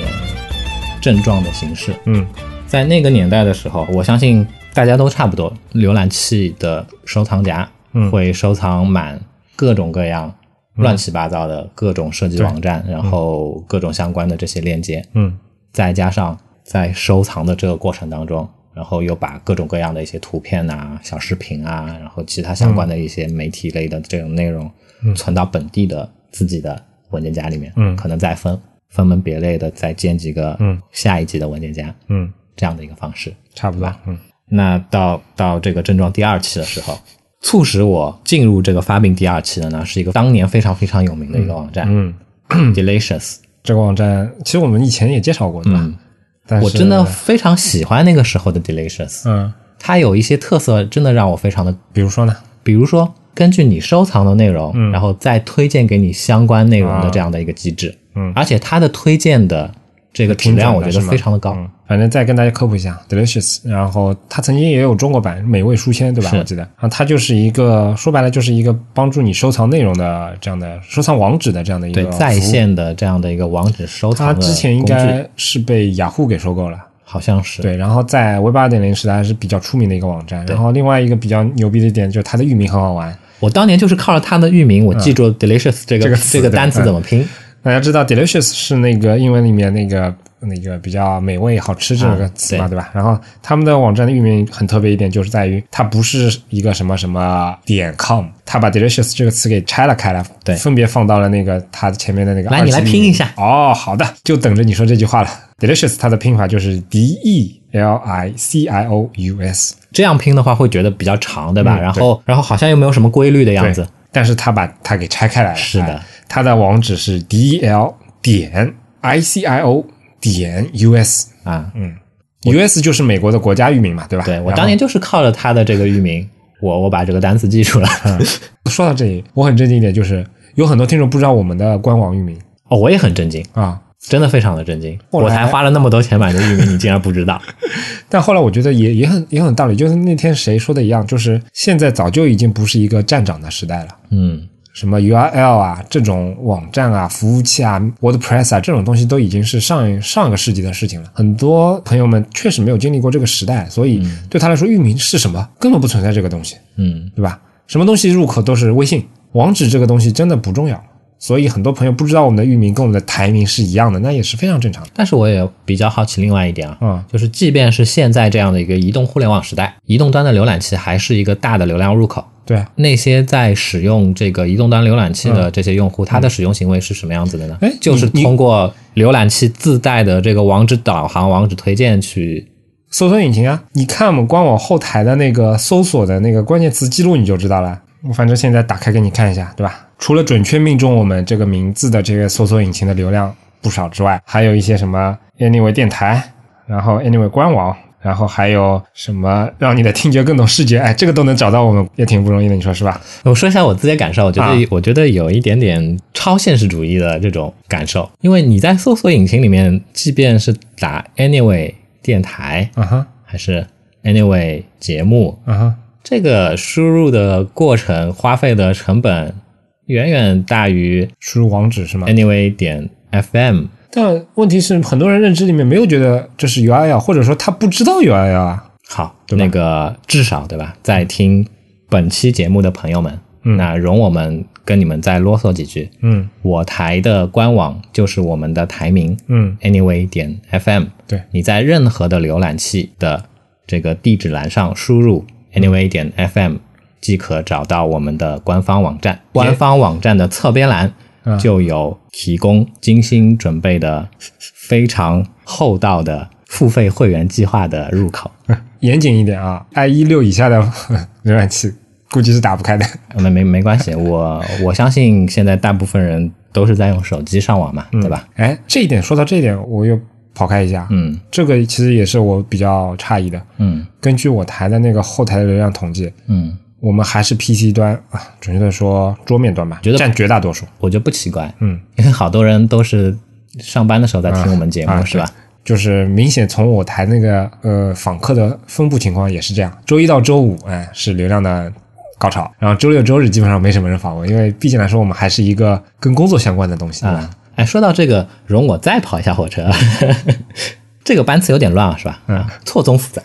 症状的形式。嗯。在那个年代的时候，我相信大家都差不多，浏览器的收藏夹嗯。会收藏满各种各样乱七八糟的各种设计网站，然后各种相关的这些链接，嗯。再加上在收藏的这个过程当中，然后又把各种各样的一些图片啊、小视频啊，然后其他相关的一些媒体类的这种内容，存到本地的自己的文件夹里面，嗯。可能再分分门别类的再建几个嗯。下一级的文件夹，嗯，这样的一个方式。差不多，嗯。那到到这个症状第二期的时候，促使我进入这个发病第二期的呢，是一个当年非常非常有名的一个网站、嗯，Delicious。这个网站其实我们以前也介绍过，对吧？我真的非常喜欢那个时候的 Delicious，嗯，它有一些特色，真的让我非常的，比如说呢，比如说根据你收藏的内容，然后再推荐给你相关内容的这样的一个机制，嗯。而且它的推荐的这个质量，我觉得非常的高。嗯，反正再跟大家科普一下，Delicious，然后它曾经也有中国版美味书签，对吧？是我记得啊，它就是一个说白了就是一个帮助你收藏内容的这样的收藏网址的这样的一个对在。线的这样的一个网址收藏它之前应该是被雅虎给收购了。好像是对，然后在 Web 二点零时代还是比较出名的一个网站。然后另外一个比较牛逼的一点就是它的域名很好玩。我当年就是靠着它的域名，我记住 delicious 这个、这个这个单词怎么拼。大家知道 delicious 是那个英文里面那个那个比较美味、好吃这个词嘛，啊对吧？然后他们的网站的域名很特别一点，就是在于它不是一个什么什么点 com，它把 delicious 这个词给拆了开来，对分别放到了那个它前面的那个来你来拼一下哦，好的，就等着你说这句话了。delicious 它的拼法就是 d e l i c i o u s，这样拼的话会觉得比较长，对吧？嗯然后然后好像又没有什么规律的样子。，但是它把它给拆开来了。是的哎它的网址是 d l 点 i c i o 点 u s。啊，嗯 U.S. 就是美国的国家域名嘛，对吧？对我当年就是靠着它的这个域名，我我把这个单词记住了。说到这里，我很震惊一点，就是有很多听众不知道我们的官网域名哦，我也很震惊，啊。真的非常的震惊。我才花了那么多钱买的域名，你竟然不知道？<laughs> 但后来我觉得也也很也很道理，就是那天谁说的一样，就是现在早就已经不是一个站长的时代了。嗯，什么 URL 啊，这种网站啊、服务器啊、WordPress 啊，这种东西都已经是上上个世纪的事情了。很多朋友们确实没有经历过这个时代，所以对他来说，域名是什么根本不存在这个东西，嗯，对吧？什么东西入口都是微信，网址这个东西真的不重要。所以很多朋友不知道我们的域名跟我们的台名是一样的，那也是非常正常的。但是我也比较好奇另外一点啊，嗯就是即便是现在这样的一个移动互联网时代，移动端的浏览器还是一个大的流量入口。对啊，那些在使用这个移动端浏览器的这些用户，他的使用行为是什么样子的呢？哎就是通过浏览器自带的这个网址导航、网址推荐去。搜索引擎啊，你看我们官网后台的那个搜索的那个关键词记录，你就知道了。我反正现在打开给你看一下，对吧？除了准确命中我们这个名字的这个搜索引擎的流量不少之外，还有一些什么 Anyway 电台，然后 Anyway 官网，然后还有什么让你的听觉更懂视觉，哎，这个都能找到我们，也挺不容易的，你说是吧？我说一下我自己的感受，我觉得、啊我觉得有一点点超现实主义的这种感受，因为你在搜索引擎里面，即便是打 Anyway 电台，啊哈，还是 Anyway 节目，啊哈，这个输入的过程花费的成本远远大于输入网址是吗？Anyway 点 FM。但问题是，很多人认知里面没有觉得这是 U I L，或者说他不知道 URL 啊。好，那个至少对吧？在听本期节目的朋友们，那容我们跟你们再啰嗦几句。嗯我台的官网就是我们的台名嗯，，Anyway 点 FM。对，你在任何的浏览器的这个地址栏上输入 Anyway 点 FM，即可找到我们的官方网站。官方网站的侧边栏嗯就有提供精心准备的非常厚道的付费会员计划的入口。<laughs> 严谨一点啊，i 一六以下的浏览器估计是打不开的。<laughs> 没没没关系，我我相信现在大部分人都是在用手机上网嘛，对吧？哎，这一点说到这一点，我又跑开一下，嗯这个其实也是我比较诧异的。嗯根据我台的那个后台的流量统计，嗯，我们还是 PC 端啊，准确的说桌面端吧，觉得占绝大多数。我觉得不奇怪，嗯，因为好多人都是上班的时候在听我们节目，啊是吧？就是明显从我台那个呃访客的分布情况也是这样，周一到周五，哎是流量的高潮，然后周六周日基本上没什么人访问，因为毕竟来说我们还是一个跟工作相关的东西，对吧？啊，哎，说到这个，容我再跑一下火车。<laughs> 这个班次有点乱啊，是吧？嗯，错综复杂，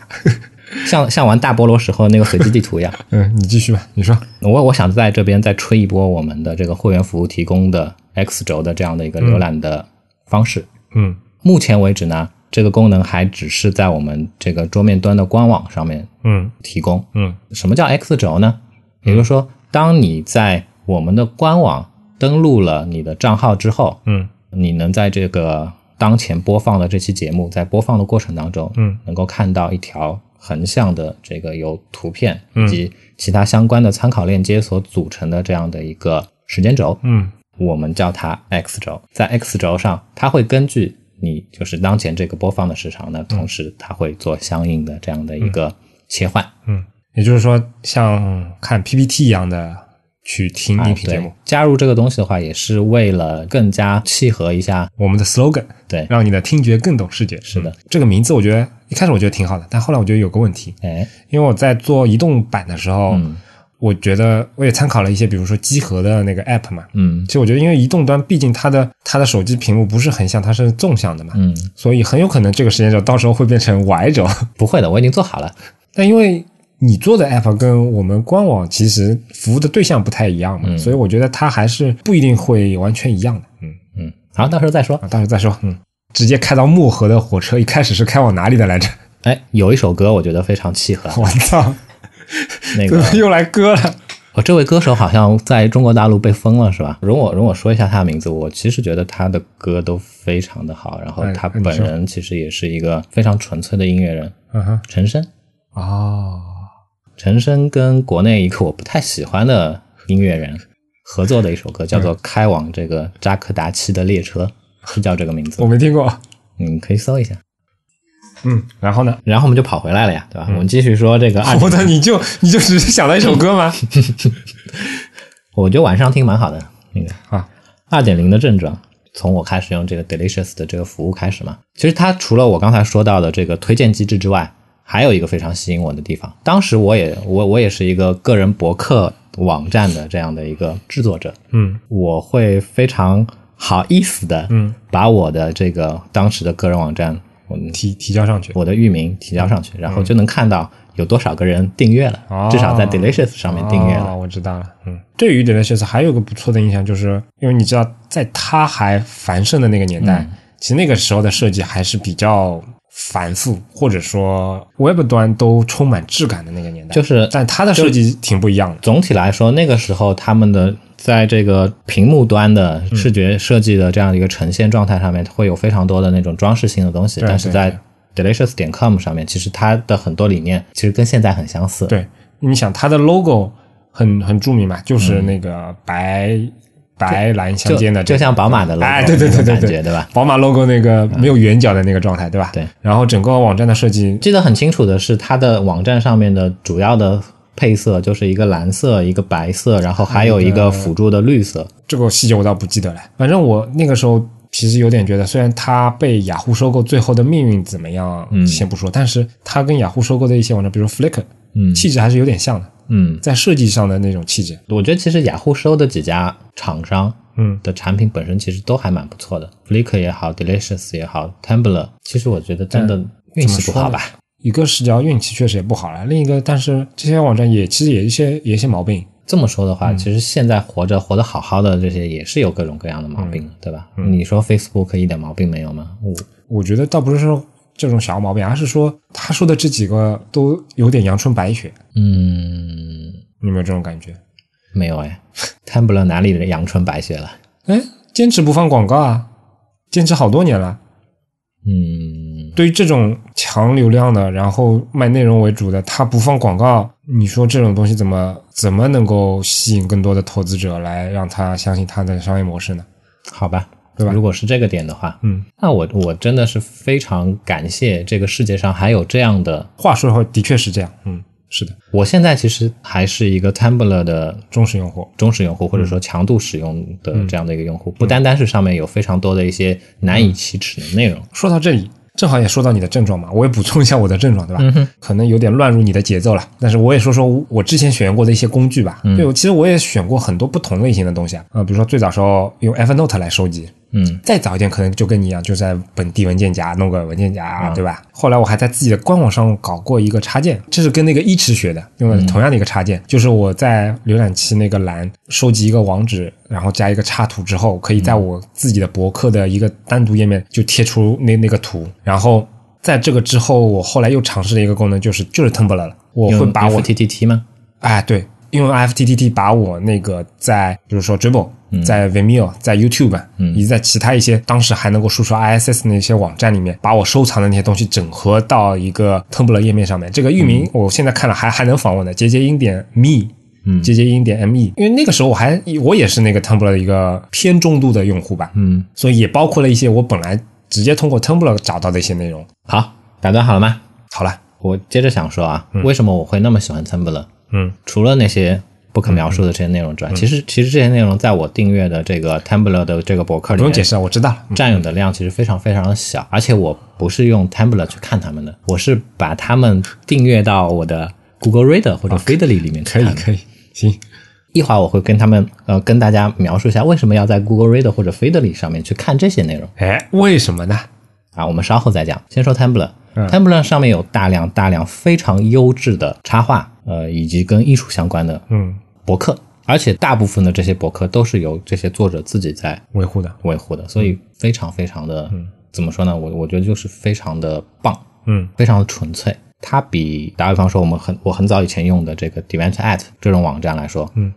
像像玩大菠萝时候那个随机地图一样。<laughs> 嗯，你继续吧，你说。我我想在这边再吹一波我们的这个会员服务提供的 X 轴的这样的一个浏览的方式。嗯目前为止呢，这个功能还只是在我们这个桌面端的官网上面嗯提供。嗯什么叫 X 轴呢？也就是说，当你在我们的官网登录了你的账号之后，嗯你能在这个当前播放的这期节目，在播放的过程当中，嗯，能够看到一条横向的这个由图片嗯。以及其他相关的参考链接所组成的这样的一个时间轴，嗯。我们叫它 X 轴。在 X 轴上，它会根据你就是当前这个播放的时长呢，同时它会做相应的这样的一个切换。嗯，也就是说，像看 PPT 一样的去听音频节目，加入这个东西的话，也是为了更加契合一下。我们的 slogan，对，让你的听觉更懂世界。是的嗯这个名字我觉得一开始我觉得挺好的，但后来我觉得有个问题，哎，因为我在做移动版的时候，嗯我觉得我也参考了一些，比如说机核的那个 app 嘛。嗯其实我觉得，因为移动端毕竟它的它的手机屏幕不是横向，它是纵向的嘛，嗯，所以很有可能这个时间轴到时候会变成 Y 轴。不会的，我已经做好了。<laughs> 但因为你做的 app 跟我们官网其实服务的对象不太一样嘛，所以我觉得它还是不一定会完全一样的。嗯，嗯，好，到时候再说。啊，到时候再说。嗯，直接开到漠河的火车一开始是开往哪里的来着？哎，有一首歌我觉得非常契合，<laughs> 我操，那个 <laughs> 又来歌了。哦，这位歌手好像在中国大陆被封了，是吧？容我容我说一下他的名字，我其实觉得他的歌都非常的好，然后哎他本人其实也是一个非常纯粹的音乐人，嗯哼，陈升。哦，陈升跟国内一个我不太喜欢的音乐人合作的一首歌，叫做《开往这个扎克达奇的列车》，是叫这个名字我，没听过。你可以搜一下。嗯，然后呢？然后我们就跑回来了呀，对吧？我们继续说这个二 <laughs> 我的，你就你就只是想到一首歌吗？<laughs> 我觉得晚上听蛮好的。那个啊，二点零的症状，从我开始用这个 Delicious 的这个服务开始嘛，其实它除了我刚才说到的这个推荐机制之外，还有一个非常吸引我的地方。当时我也我我也是一个个人博客网站的这样的一个制作者，嗯我会非常好意思的，嗯，把我的这个当时的个人网站，我提提交上去。我的域名提交上去，然后就能看到有多少个人订阅了，哦至少在 Delicious 上面订阅了。哦，我知道了。嗯，对于 Delicious 还有个不错的印象，就是因为你知道，在它还繁盛的那个年代，嗯其实那个时候的设计还是比较繁复，或者说 Web 端都充满质感的那个年代。就是但它的设计挺不一样的。总体来说，那个时候他们的在这个屏幕端的视觉设计的这样一个呈现状态上面，会有非常多的那种装饰性的东西，对但是在 delicious 点 com 上面，其实它的很多理念其实跟现在很相似。对，你想它的 logo 很很著名嘛，就是那个白、白蓝相间的这个，就像宝马的 logo，哎，对对对对对，对吧？宝马 logo 那个没有圆角的那个状态，对吧？对。然后整个网站的设计，记得很清楚的是，它的网站上面的主要的配色就是一个蓝色、一个白色，然后还有一个辅助的绿色。这个细节我倒不记得了。反正我那个时候其实有点觉得，虽然它被雅虎收购，最后的命运怎么样，嗯先不说，但是它跟雅虎收购的一些网站，比如 Flickr，嗯气质还是有点像的，嗯，在设计上的那种气质。我觉得其实雅虎收的几家厂商，嗯的产品本身其实都还蛮不错的，Flickr 也好，Delicious 也好，Tumblr，其实我觉得真的运气不好吧？一个是叫运气确实也不好了，另一个，但是这些网站也其实也有一些也有一些毛病。这么说的话，其实现在活着活得好好的这些也是有各种各样的毛病的，对吧？你说 Facebook 一点毛病没有吗？我我觉得倒不是说这种小毛病，而是说他说的这几个都有点阳春白雪，嗯，你有没有这种感觉？没有哎，<laughs> Tumblr 哪里的阳春白雪了？哎，坚持不放广告啊，坚持好多年了。嗯，对于这种强流量的，然后卖内容为主的，他不放广告，你说这种东西怎么怎么能够吸引更多的投资者来让他相信他的商业模式呢？好吧，对吧如果是这个点的话，嗯，那我我真的是非常感谢这个世界上还有这样的。话说回，的确是这样，嗯，是的，我现在其实还是一个 Tumblr 的忠实用户，忠实用户，或者说强度使用的这样的一个用户，不单单是上面有非常多的一些难以启齿的内容。说到这里，正好也说到你的症状嘛，我也补充一下我的症状，对吧？嗯可能有点乱入你的节奏了，但是我也说说我之前选用过的一些工具吧。对，我其实我也选过很多不同类型的东西啊，啊、比如说最早时候用 Evernote 来收集，嗯，再早一点可能就跟你一样，就在本地文件夹弄个文件夹，对吧？后来我还在自己的官网上搞过一个插件，这是跟那个一池学的，用的同样的一个插件，就是我在浏览器那个栏收集一个网址，然后加一个插图之后，可以在我自己的博客的一个单独页面就贴出那那个图，然后在这个之后，我后来又尝试了一个功能，就是就是 Tumblr 了，我会把我 FTTT 吗？哎，对，用 FTTT 把我那个在比如说 Dribble、在嗯 Vimeo、在 YouTube，以及在其他一些当时还能够输出 ISS 的那些网站里面，把我收藏的那些东西整合到一个 Tumblr 页面上面。这个域嗯名我现在看了还还能访问的，节节音点 me。嗯，节节音点 me，因为那个时候我还我也是那个 Tumblr 的一个偏重度的用户吧，嗯，所以也包括了一些我本来直接通过 Tumblr 找到的一些内容。好，打断好了吗？好了，我接着想说啊，为什么我会那么喜欢 Tumblr？嗯，除了那些不可描述的这些内容之外，其实其实这些内容在我订阅的这个 Tumblr 的这个博客里面不用解释，我知道了。占有的量其实非常非常的小，而且我不是用 Tumblr 去看他们的，我是把他们订阅到我的 Google Reader 或者 Feedly 里面去看的。可以可以，行，一会儿我会跟他们呃跟大家描述一下为什么要在 Google Reader 或者 Feedly 上面去看这些内容哎，为什么呢？啊，我们稍后再讲。先说 Tumblr。Tumblr 上面有大量大量非常优质的插画，呃，以及跟艺术相关的嗯，博客，而且大部分的这些博客都是由这些作者自己在维护的，维护的，所以非常非常的，怎么说呢？我我觉得就是非常的棒，嗯非常的纯粹。它比打比方说我们很我很早以前用的这个 devant at 这种网站来说，嗯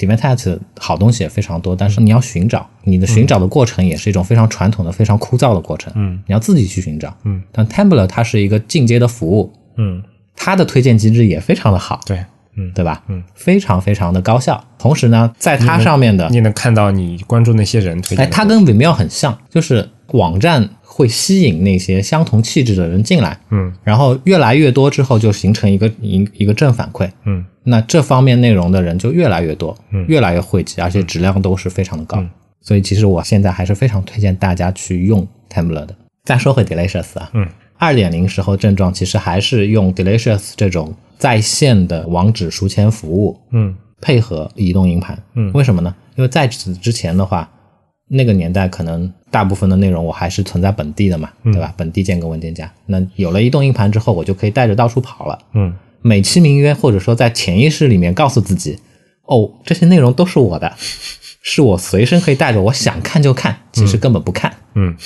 ，DeventAt 好东西也非常多，但是你要寻找，你的寻找的过程也是一种非常传统的、非常枯燥的过程，嗯，你要自己去寻找，嗯，但 Tumblr 它是一个进阶的服务，嗯，它的推荐机制也非常的好，对，嗯，对吧？嗯，非常非常的高效。同时呢，在它上面的你也能看到你关注那些人推荐哎，它跟 Vimeo 很像，就是网站会吸引那些相同气质的人进来，嗯。然后越来越多之后就形成一个一一个正反馈，嗯。那这方面内容的人就越来越多，嗯。越来越汇集，而且质量都是非常的高。所以其实我现在还是非常推荐大家去用 Tumblr 的。再说回 Delicious 啊，嗯，二点零时候症状其实还是用 Delicious 这种在线的网址书签服务，嗯。配合移动硬盘。嗯。为什么呢？因为在此之前的话，那个年代可能大部分的内容我还是存在本地的嘛，嗯对吧？本地建个文件夹。那有了移动硬盘之后，我就可以带着到处跑了。嗯美其名曰，或者说在潜意识里面告诉自己，哦，这些内容都是我的，<laughs> 是我随身可以带着，我想看就看，其实根本不看，嗯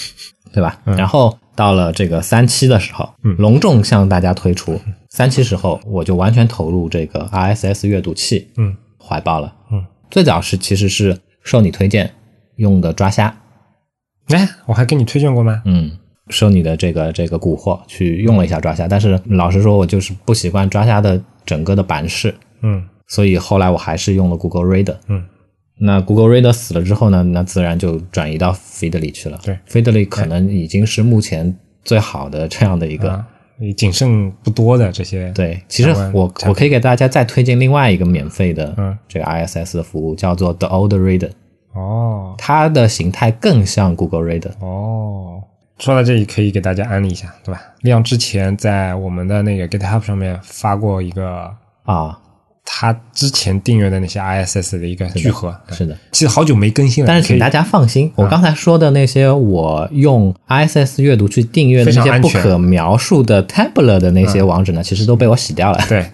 对吧？然后到了这个三期的时候，隆重向大家推出三期时候，我就完全投入这个 RSS 阅读器，嗯，怀抱了。嗯，最早是其实是受你推荐用的抓虾，哎，我还给你推荐过吗？嗯，受你的这个这个蛊惑去用了一下抓虾，但是老实说，我就是不习惯抓虾的整个的版式，嗯所以后来我还是用了 Google Reader。嗯，那 Google Reader 死了之后呢，那自然就转移到 Feedly 去了。对，Feedly 可能已经是目前最好的这样的一个。啊，仅剩不多的这些，，对，其实我我可以给大家再推荐另外一个免费的嗯这个 ISS 的服务，叫做 The Old Reader，哦它的形态更像 Google Reader。哦。说到这里，可以给大家安利一下，对吧？亮之前在我们的那个 GitHub 上面发过一个啊，他之前订阅的那些 ISS 的一个聚合，是的。其实好久没更新了，但是请大家放心，我刚才说的那些我用 ISS 阅读去订阅的那些不可描述的 Tabler 的那些网址呢，其实都被我洗掉了。对，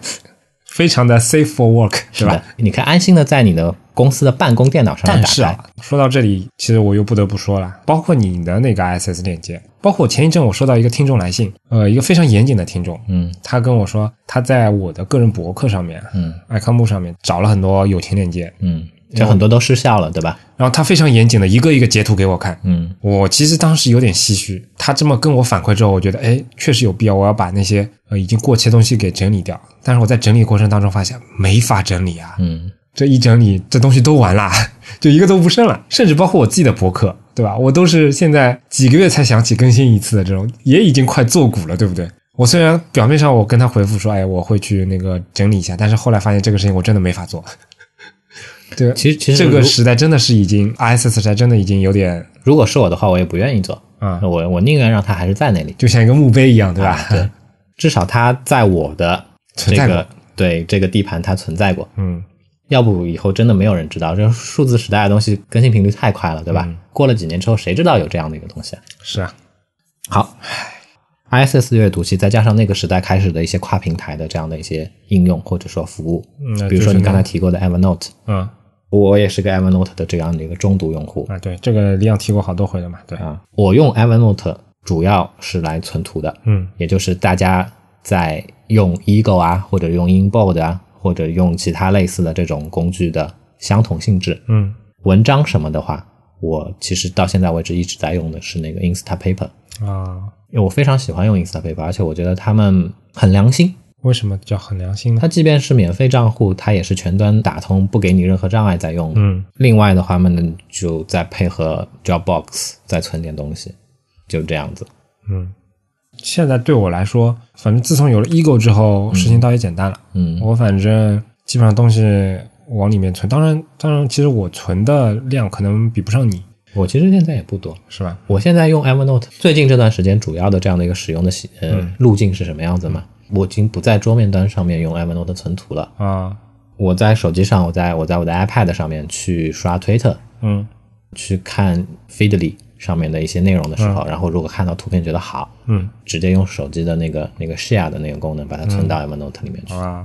非常的 safe for work，<laughs> 是吧的？，你可以安心的在你的公司的办公电脑上面打开。但是啊，说到这里，其实我又不得不说了，包括你的那个 ISS 链接，包括前一阵我收到一个听众来信，呃，一个非常严谨的听众，嗯他跟我说他在我的个人博客上面，嗯爱康木上面找了很多友情链接，嗯就很多都失效了，对吧？然后他非常严谨的一个一个截图给我看。嗯我其实当时有点唏嘘，他这么跟我反馈之后，我觉得哎，确实有必要，我要把那些呃已经过期的东西给整理掉。但是我在整理过程当中发现没法整理啊，嗯这一整理，这东西都完了，<laughs> 就一个都不剩了。甚至包括我自己的博客，对吧？我都是现在几个月才想起更新一次的这种，也已经快做古了，对不对？我虽然表面上我跟他回复说，哎，我会去那个整理一下，但是后来发现这个事情我真的没法做。<laughs> 对其实其实这个时代真的是已经 ISS 时代真的已经有点如果是我的话，我也不愿意做。啊、我我宁愿让它还是在那里，就像一个墓碑一样，对吧？啊对，至少它在我的 <laughs> 存在过这个对这个地盘它存在过。嗯，要不以后真的没有人知道，这数字时代的东西更新频率太快了，对吧？过了几年之后，谁知道有这样的一个东西？啊？是啊，好，ISS 阅读器再加上那个时代开始的一些跨平台的这样的一些应用或者说服务，嗯，比如说你刚才才提过的 Evernote，嗯。我也是个 Evernote 的这样的一个中毒用户。啊，对，这个李阳提过好多回了嘛，对，啊。我用 Evernote 主要是来存图的，嗯。也就是大家在用 Ego 啊，或者用 Inboard 啊，或者用其他类似的这种工具的相同性质。嗯文章什么的话，我其实到现在为止一直在用的是那个 Instapaper，啊，因为我非常喜欢用 Instapaper，而且我觉得他们很良心。为什么叫很良心呢？它即便是免费账户，它也是全端打通，不给你任何障碍在用。嗯另外的话，他们就再配合 Dropbox 再存点东西，就这样子。嗯，现在对我来说，反正自从有了 Ego 之后，事情倒也简单了。嗯。我反正基本上东西往里面存，当然当然，其实我存的量可能比不上你，我其实现在也不多，是吧？我现在用 Evernote，最近这段时间主要的这样的一个使用的习呃、路径是什么样子嘛？我已经不在桌面端上面用 Evernote 存图了，啊，我在手机上，我在我在我的 iPad 上面去刷 Twitter，嗯。去看 Feedly 上面的一些内容的时候，然后如果看到图片觉得好，嗯。直接用手机的那个那个 Share 的那个功能把它存到 Evernote 里面去。啊，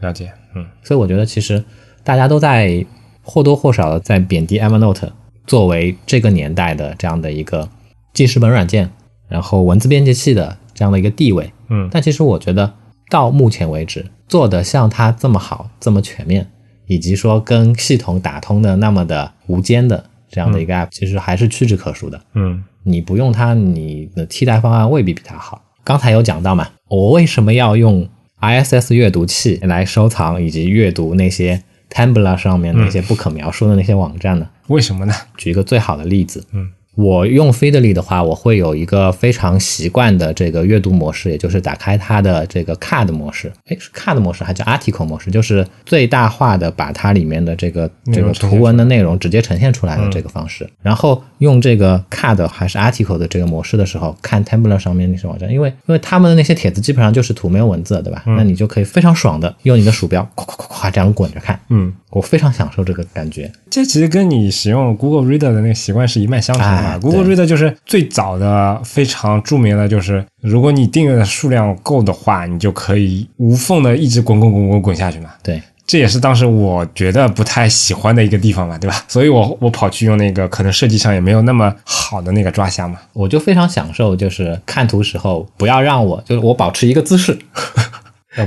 了解，嗯。所以我觉得其实大家都在或多或少的在贬低 Evernote 作为这个年代的这样的一个记事本软件，然后文字编辑器的这样的一个地位。嗯。但其实我觉得到目前为止做的像它这么好、这么全面，以及说跟系统打通的那么的无间的这样的一个 App，、其实还是屈指可数的。嗯你不用它，你的替代方案未必比它好。刚才有讲到嘛，我为什么要用 ISS 阅读器来收藏以及阅读那些 Tumblr 上面那些不可描述的那些网站呢？为什么呢？举一个最好的例子，嗯，我用 Feedly 的话，我会有一个非常习惯的这个阅读模式，也就是打开它的这个 Card 模式，哎，是 Card 模式还叫 Article 模式，就是最大化的把它里面的这个这个图文的内容直接呈现出来的这个方式。然后用这个 Card 还是 Article 的这个模式的时候，看 Tumblr 上面那些网站，因为因为他们的那些帖子基本上就是图没有文字，对吧？那你就可以非常爽的用你的鼠标咵咵咵咵这样滚着看，嗯，我非常享受这个感觉。这其实跟你使用 Google Reader 的那个习惯是一脉相承的吧、哎 Google Reader 就是最早的、非常著名的，就是如果你订阅的数量够的话，你就可以无缝的一直滚滚滚滚滚下去嘛。对，这也是当时我觉得不太喜欢的一个地方嘛，对吧？<laughs> 所以我我跑去用那个可能设计上也没有那么好的那个抓瞎嘛。我就非常享受，就是看图时候不要让我，就是我保持一个姿势，呃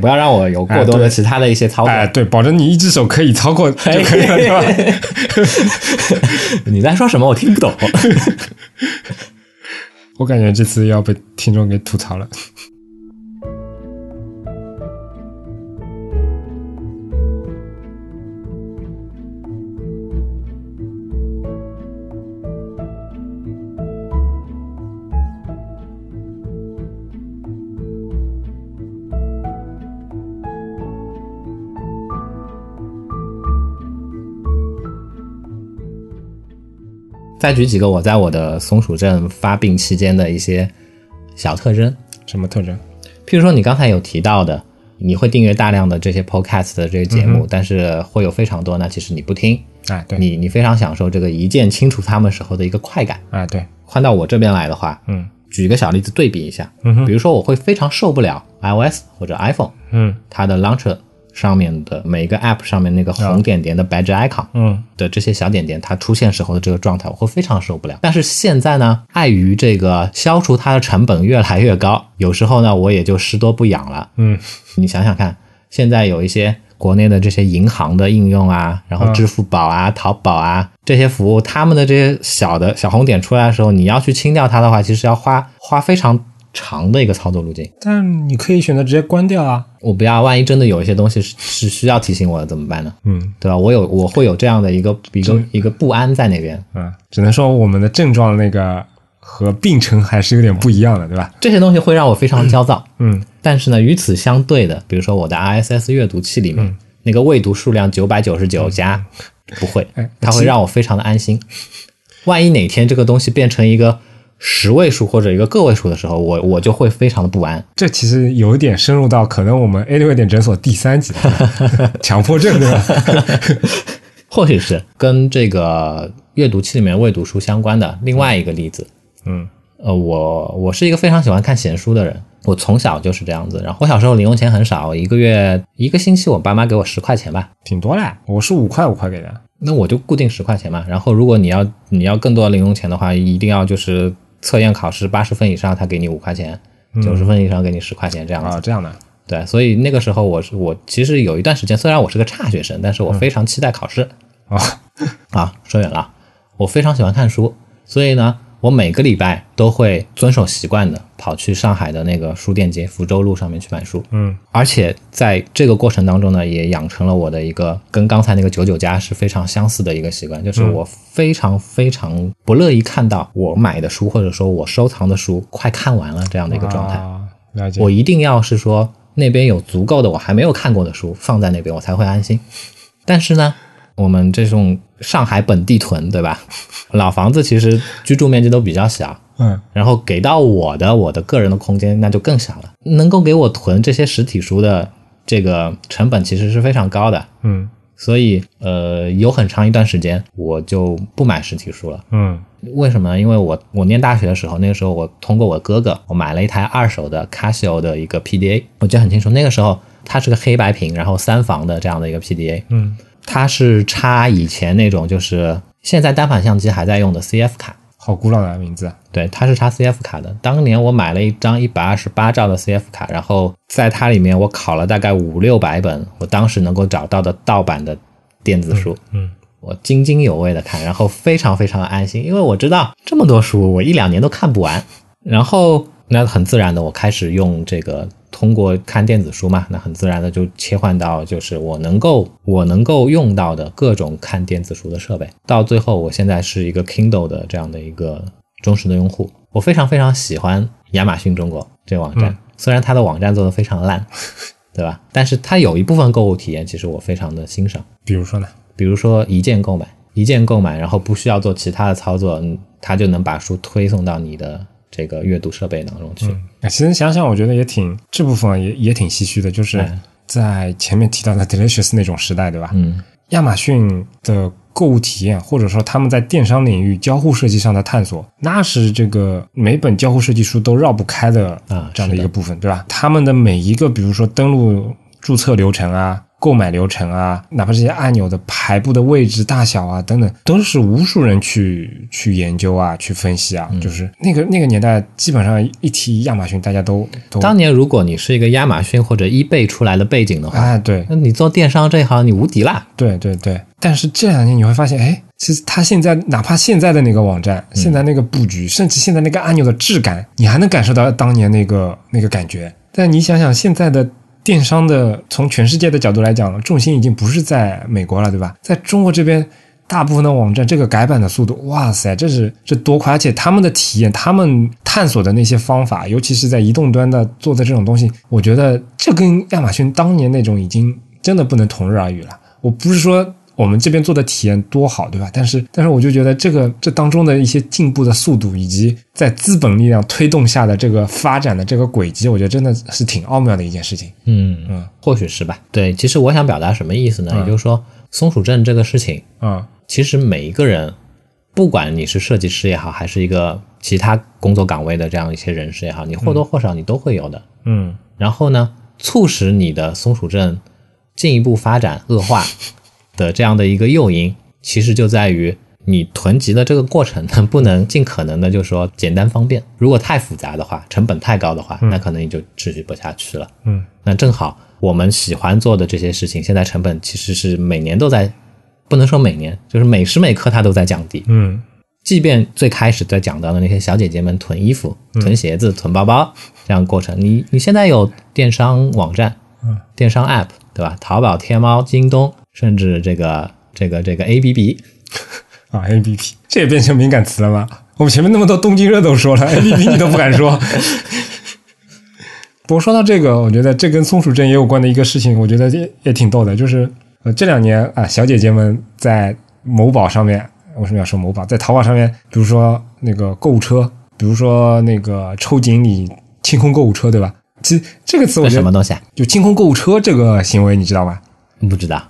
不要让我有过多的其他的一些操作。哎，对，保证你一只手可以操控就可以了，对吧？<laughs> 你在说什么？我听不懂。<laughs> 我感觉这次要被听众给吐槽了。再举几个我在我的松鼠症发病期间的一些小特征，什么特征？譬如说你刚才有提到的，你会订阅大量的这些 podcast 的这些节目，但是会有非常多呢，其实你不听，哎，对，你你非常享受这个一键清除它们时候的一个快感。哎，对，换到我这边来的话，嗯。举一个小例子对比一下，嗯哼。比如说我会非常受不了 iOS 或者 iPhone 嗯。它的 Launcher 上面的每一个 App 上面那个红点点的 badge icon 嗯的这些小点点，它出现时候的这个状态，我会非常受不了。但是现在呢，碍于这个消除它的成本越来越高，有时候呢，我也就失多不痒了。嗯你想想看，现在有一些国内的这些银行的应用啊，然后支付宝啊、淘宝啊这些服务，他们的这些小的小红点出来的时候，你要去清掉它的话，其实要花花非常长的一个操作路径。但你可以选择直接关掉啊。我不要，万一真的有一些东西是是需要提醒我的怎么办呢？嗯对吧？我有我会有这样的一个一个一个不安在那边。嗯，只能说我们的症状那个和病程还是有点不一样的，对吧？这些东西会让我非常焦躁。嗯但是呢，与此相对的，比如说我的 RSS 阅读器里面、那个未读数量九百九十九加，不会哎，它会让我非常的安心。万一哪天这个东西变成一个十位数或者一个个位数的时候，我我就会非常的不安。这其实有一点深入到可能我们 A 六点诊所第三集的 <laughs> 强迫症，对吧？<laughs> 或许是跟这个阅读器里面未读书相关的另外一个例子。嗯呃，我我是一个非常喜欢看闲书的人，我从小就是这样子。然后我小时候零用钱很少，一个月一个星期我爸妈给我十块钱吧，挺多嘞，我是五块五块给的。那我就固定十块钱嘛。然后如果你要你要更多的零用钱的话，一定要就是测验考试八十分以上，他给你五块钱；九十分以上给你十块钱这样子。啊，这样的，对，所以那个时候我是我其实有一段时间，虽然我是个差学生，但是我非常期待考试。啊，啊，说远了，我非常喜欢看书，所以呢，我每个礼拜都会遵守习惯的跑去上海的那个书店街福州路上面去买书。嗯而且在这个过程当中呢，也养成了我的一个跟刚才那个九九家是非常相似的一个习惯，就是我非常非常不乐意看到我买的书或者说我收藏的书快看完了这样的一个状态。啊，了解。我一定要是说那边有足够的我还没有看过的书放在那边，我才会安心。但是呢，我们这种上海本地囤，对吧？<laughs> 老房子其实居住面积都比较小，嗯然后给到我的我的个人的空间那就更小了。能够给我囤这些实体书的这个成本其实是非常高的，嗯所以呃，有很长一段时间我就不买实体书了。嗯为什么呢？因为我我念大学的时候，那个时候我通过我哥哥，我买了一台二手的 Casio 的一个 PDA，我记得很清楚。那个时候它是个黑白屏，然后三防的这样的一个 PDA，嗯，它是插以前那种就是现在单反相机还在用的 CF 卡，好古老的名字。对，它是插 CF 卡的。当年我买了一张一百二十八兆的 CF 卡，然后在它里面我考了大概五六百本我当时能够找到的盗版的电子书。嗯我津津有味的看，然后非常非常的安心，因为我知道这么多书我一两年都看不完。然后那很自然的，我开始用这个通过看电子书嘛，那很自然的就切换到就是我能够我能够用到的各种看电子书的设备。到最后，我现在是一个 Kindle 的这样的一个忠实的用户。我非常非常喜欢亚马逊中国这个网站，虽然它的网站做的非常烂，<laughs> 对吧？但是它有一部分购物体验，其实我非常的欣赏。比如说呢？比如说一键购买，一键购买，然后不需要做其他的操作，嗯它就能把书推送到你的这个阅读设备当中去。啊，其实想想，我觉得也挺这部分也也挺唏嘘的，就是哎在前面提到的 Delicious 那种时代，对吧？嗯，亚马逊的购物体验，或者说他们在电商领域交互设计上的探索，那是这个每本交互设计书都绕不开的啊这样的一个部分，对吧？他们的每一个，比如说登录注册流程啊。购买流程啊，哪怕这些按钮的排布的位置、大小啊等等，都是无数人去去研究啊、去分析啊。就是那个那个年代，基本上一提亚马逊，大家都都当年如果你是一个亚马逊或者 eBay 出来的背景的话，哎，对那你做电商这一行你无敌啦。对对对，但是这两年你会发现，哎，其实它现在哪怕现在的那个网站，现在那个布局，甚至现在那个按钮的质感，你还能感受到当年那个那个感觉。但你想想，现在的电商的从全世界的角度来讲，重心已经不是在美国了，对吧？在中国这边，大部分的网站这个改版的速度，哇塞，这是这多快！而且他们的体验，他们探索的那些方法，尤其是在移动端的做的这种东西，我觉得这跟亚马逊当年那种已经真的不能同日而语了。我不是说我们这边做的体验多好，对吧？但是，但是我就觉得这个这当中的一些进步的速度，以及在资本力量推动下的这个发展的这个轨迹，我觉得真的是挺奥妙的一件事情。嗯嗯，或许是吧。对，其实我想表达什么意思呢？也就是说，松鼠症这个事情，嗯其实每一个人，不管你是设计师也好，还是一个其他工作岗位的这样一些人士也好，你或多或少你都会有的。嗯然后呢，促使你的松鼠症进一步发展恶化 <laughs> 的这样的一个诱因，其实就在于你囤积的这个过程能 <laughs> 不能尽可能的，就是说简单方便。如果太复杂的话，成本太高的话，那可能你就持续不下去了。嗯，那正好我们喜欢做的这些事情，现在成本其实是每年都在，不能说每年，就是每时每刻它都在降低。嗯即便最开始在讲到的那些小姐姐们囤衣服、囤鞋子、囤包包这样过程，你你现在有电商网站、嗯，电商 App 对吧？淘宝、天猫、京东，甚至这个这个这个 ABB，啊，ABB 这也变成敏感词了吗？我们前面那么多东京热都说了，ABB 你都不敢说。<laughs> 不过说到这个，我觉得这跟松鼠镇也有关的一个事情，我觉得也也挺逗的，就是呃这两年啊，小姐姐们在某宝上面，为什么要说某宝？在淘宝上面，比如说那个购物车，比如说那个抽锦鲤清空购物车，对吧？其实这个词我觉得什么东西啊？就清空购物车这个行为，你知道吗？不知道，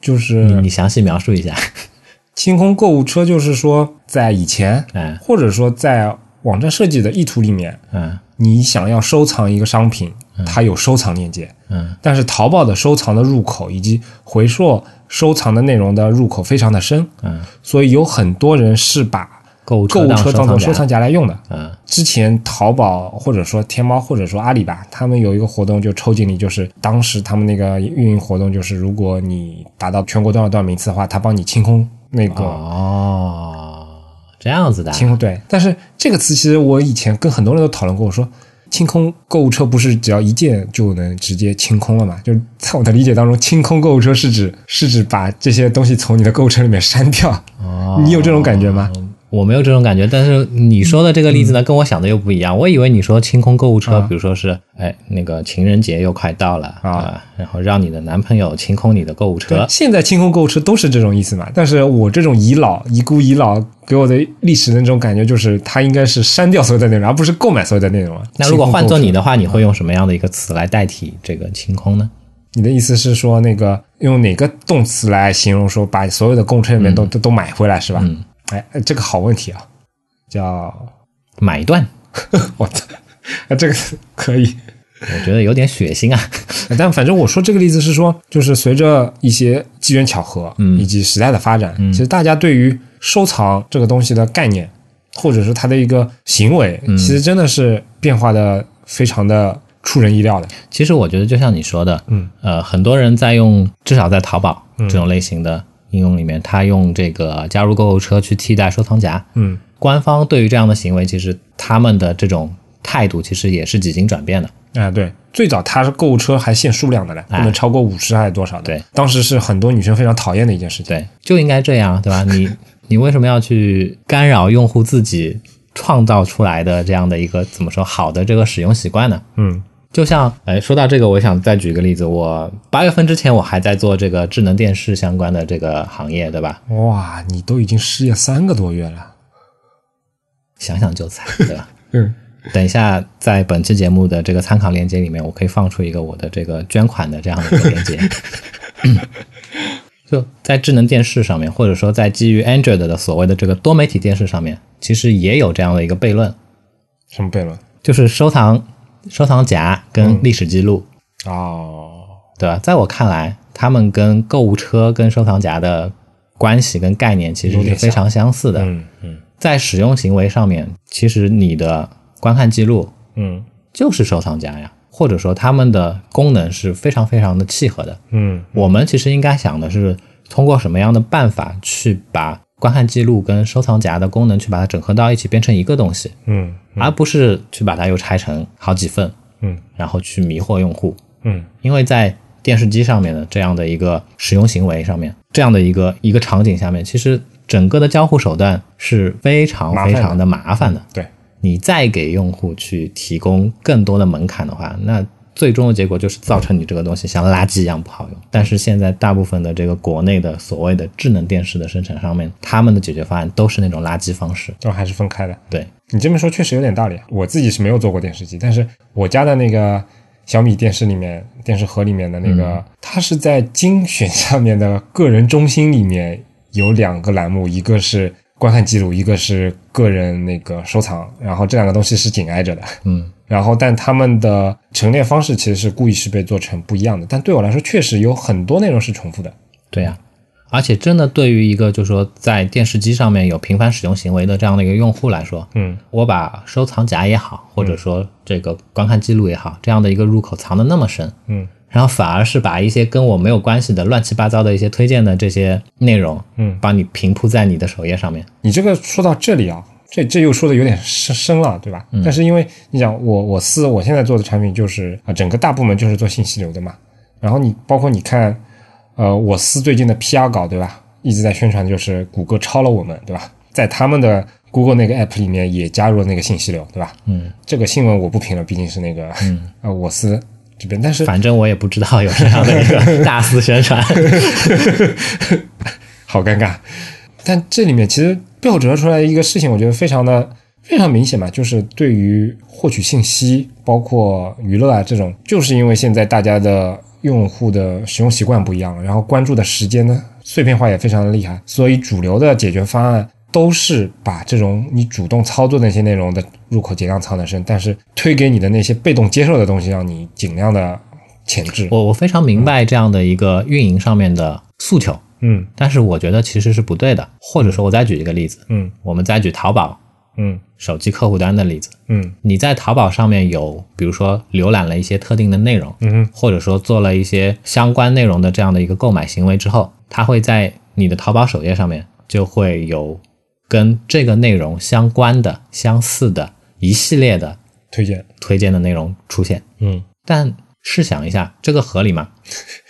就是你你详细描述一下。<laughs> 清空购物车，就是说在以前，嗯或者说在网站设计的意图里面，嗯。你想要收藏一个商品，它有收藏链接，嗯。但是淘宝的收藏的入口以及回溯收藏的内容的入口非常的深，嗯，所以有很多人是把购物购物车当做收藏夹。来用的。嗯之前淘宝或者说天猫或者说阿里吧，他们有一个活动就抽锦鲤，就是当时他们那个运营活动就是，如果你达到全国多少多少名次的话，他帮你清空那个哦，这样子的啊。清空对，但是这个词其实我以前跟很多人都讨论过，我说清空购物车不是只要一键就能直接清空了嘛？就是在我的理解当中，清空购物车是指是指把这些东西从你的购物车里面删掉。哦你有这种感觉吗？我没有这种感觉，但是你说的这个例子呢，跟我想的又不一样。我以为你说清空购物车，啊比如说是，哎，那个情人节又快到了啊然后让你的男朋友清空你的购物车。现在清空购物车都是这种意思嘛？但是我这种遗老、遗孤、遗老给我的历史的那种感觉，就是它应该是删掉所有的内容，而不是购买所有的内容啊。那如果换做你的，话，你会用什么样的一个词来代替这个清空呢？你的意思是说那个用哪个动词来形容说把所有的购物车里面都、都都买回来是吧？嗯哎，这个好问题啊，叫买断，<laughs> 我操，啊，这个可以。我觉得有点血腥啊。<laughs> 但反正我说这个例子是说，就是随着一些机缘巧合，嗯以及时代的发展，其实大家对于收藏这个东西的概念，或者是它的一个行为，嗯其实真的是变化的非常的出人意料的。其实我觉得，就像你说的，嗯，呃，很多人在用，至少在淘宝这种类型的应用里面，它用这个加入购物车去替代收藏夹。嗯，官方对于这样的行为，其实他们的这种态度其实也是几经转变的。啊，对，最早它是购物车还限数量的嘞，不能超过五十还是多少的。对，当时是很多女生非常讨厌的一件事情。对，就应该这样，对吧？<laughs> 你你为什么要去干扰用户自己创造出来的这样的一个怎么说好的这个使用习惯呢？嗯就像，哎，说到这个，我想再举个例子。我八月份之前，我还在做这个智能电视相关的这个行业，对吧？哇，你都已经失业三个多月了。想想就惨，对吧？<laughs> 嗯等一下，在本期节目的这个参考链接里面，我可以放出一个我的这个捐款的这样的一个链接。<laughs> 就在智能电视上面，或者说在基于 Android 的所谓的这个多媒体电视上面，其实也有这样的一个悖论，什么悖论？就是收藏收藏夹跟历史记录，哦，对吧？在我看来，他们跟购物车跟收藏夹的关系跟概念其实是非常相似的。嗯嗯在使用行为上面，其实你的观看记录嗯就是收藏夹呀，或者说它们的功能是非常非常的契合的。嗯我们其实应该想的是，通过什么样的办法去把观看记录跟收藏夹的功能去把它整合到一起，变成一个东西，嗯而不是去把它又拆成好几份，嗯。然后去迷惑用户。嗯。因为在电视机上面的这样的一个使用行为上面，这样的一个一个场景下面，其实整个的交互手段是非常非常的。麻烦的。对，你再给用户去提供更多的门槛的话，那最终的结果就是造成你这个东西像垃圾一样不好用。但是现在大部分的这个国内的所谓的智能电视的生产上面，他们的解决方案都是那种垃圾方式。这还是分开的。对，你这么说确实有点道理。我自己是没有做过电视机，但是我家的那个小米电视里面，电视盒里面的那个，它是在精选下面的个人中心里面有两个栏目，一个是观看记录，一个是个人那个收藏，然后这两个东西是紧挨着的。嗯，然后但他们的陈列方式其实是故意是被做成不一样的，但对我来说确实有很多内容是重复的。对呀、而且真的对于一个就是说在电视机上面有频繁使用行为的这样的一个用户来说，嗯我把收藏夹也好，或者说这个观看记录也好，这样的一个入口藏的那么深，嗯然后反而是把一些跟我没有关系的乱七八糟的一些推荐的这些内容，嗯，帮你平铺在你的首页上面。你这个说到这里啊，这这又说的有点深深了，对吧？但是因为你想我我司我现在做的产品就是啊、整个大部门就是做信息流的嘛。然后你包括你看，呃，我司最近的 PR 稿，对吧？一直在宣传就是谷歌超了我们，对吧？在他们的 Google 那个 app 里面也加入了那个信息流，对吧？嗯，这个新闻我不评了，毕竟是那个嗯 <laughs> 呃我司这边，但是反正我也不知道有这样的一个 <laughs> 大肆宣传。<laughs> 好尴尬。但这里面其实背后折射出来一个事情，我觉得非常的非常明显嘛，就是对于获取信息，包括娱乐啊这种，就是因为现在大家的用户的使用习惯不一样，然后关注的时间呢碎片化也非常的厉害，所以主流的解决方案都是把这种你主动操作那些内容的入口尽量藏得深，但是推给你的那些被动接受的东西，让你尽量的前置。我我非常明白这样的一个运营上面的诉求，嗯但是我觉得其实是不对的。或者说，我再举一个例子，嗯我们再举淘宝嗯手机客户端的例子。嗯你在淘宝上面有，比如说浏览了一些特定的内容，嗯哼或者说做了一些相关内容的这样的一个购买行为之后，它会在你的淘宝首页上面就会有跟这个内容相关的、相似的一系列的推荐。推荐的内容出现。嗯但试想一下，这个合理吗？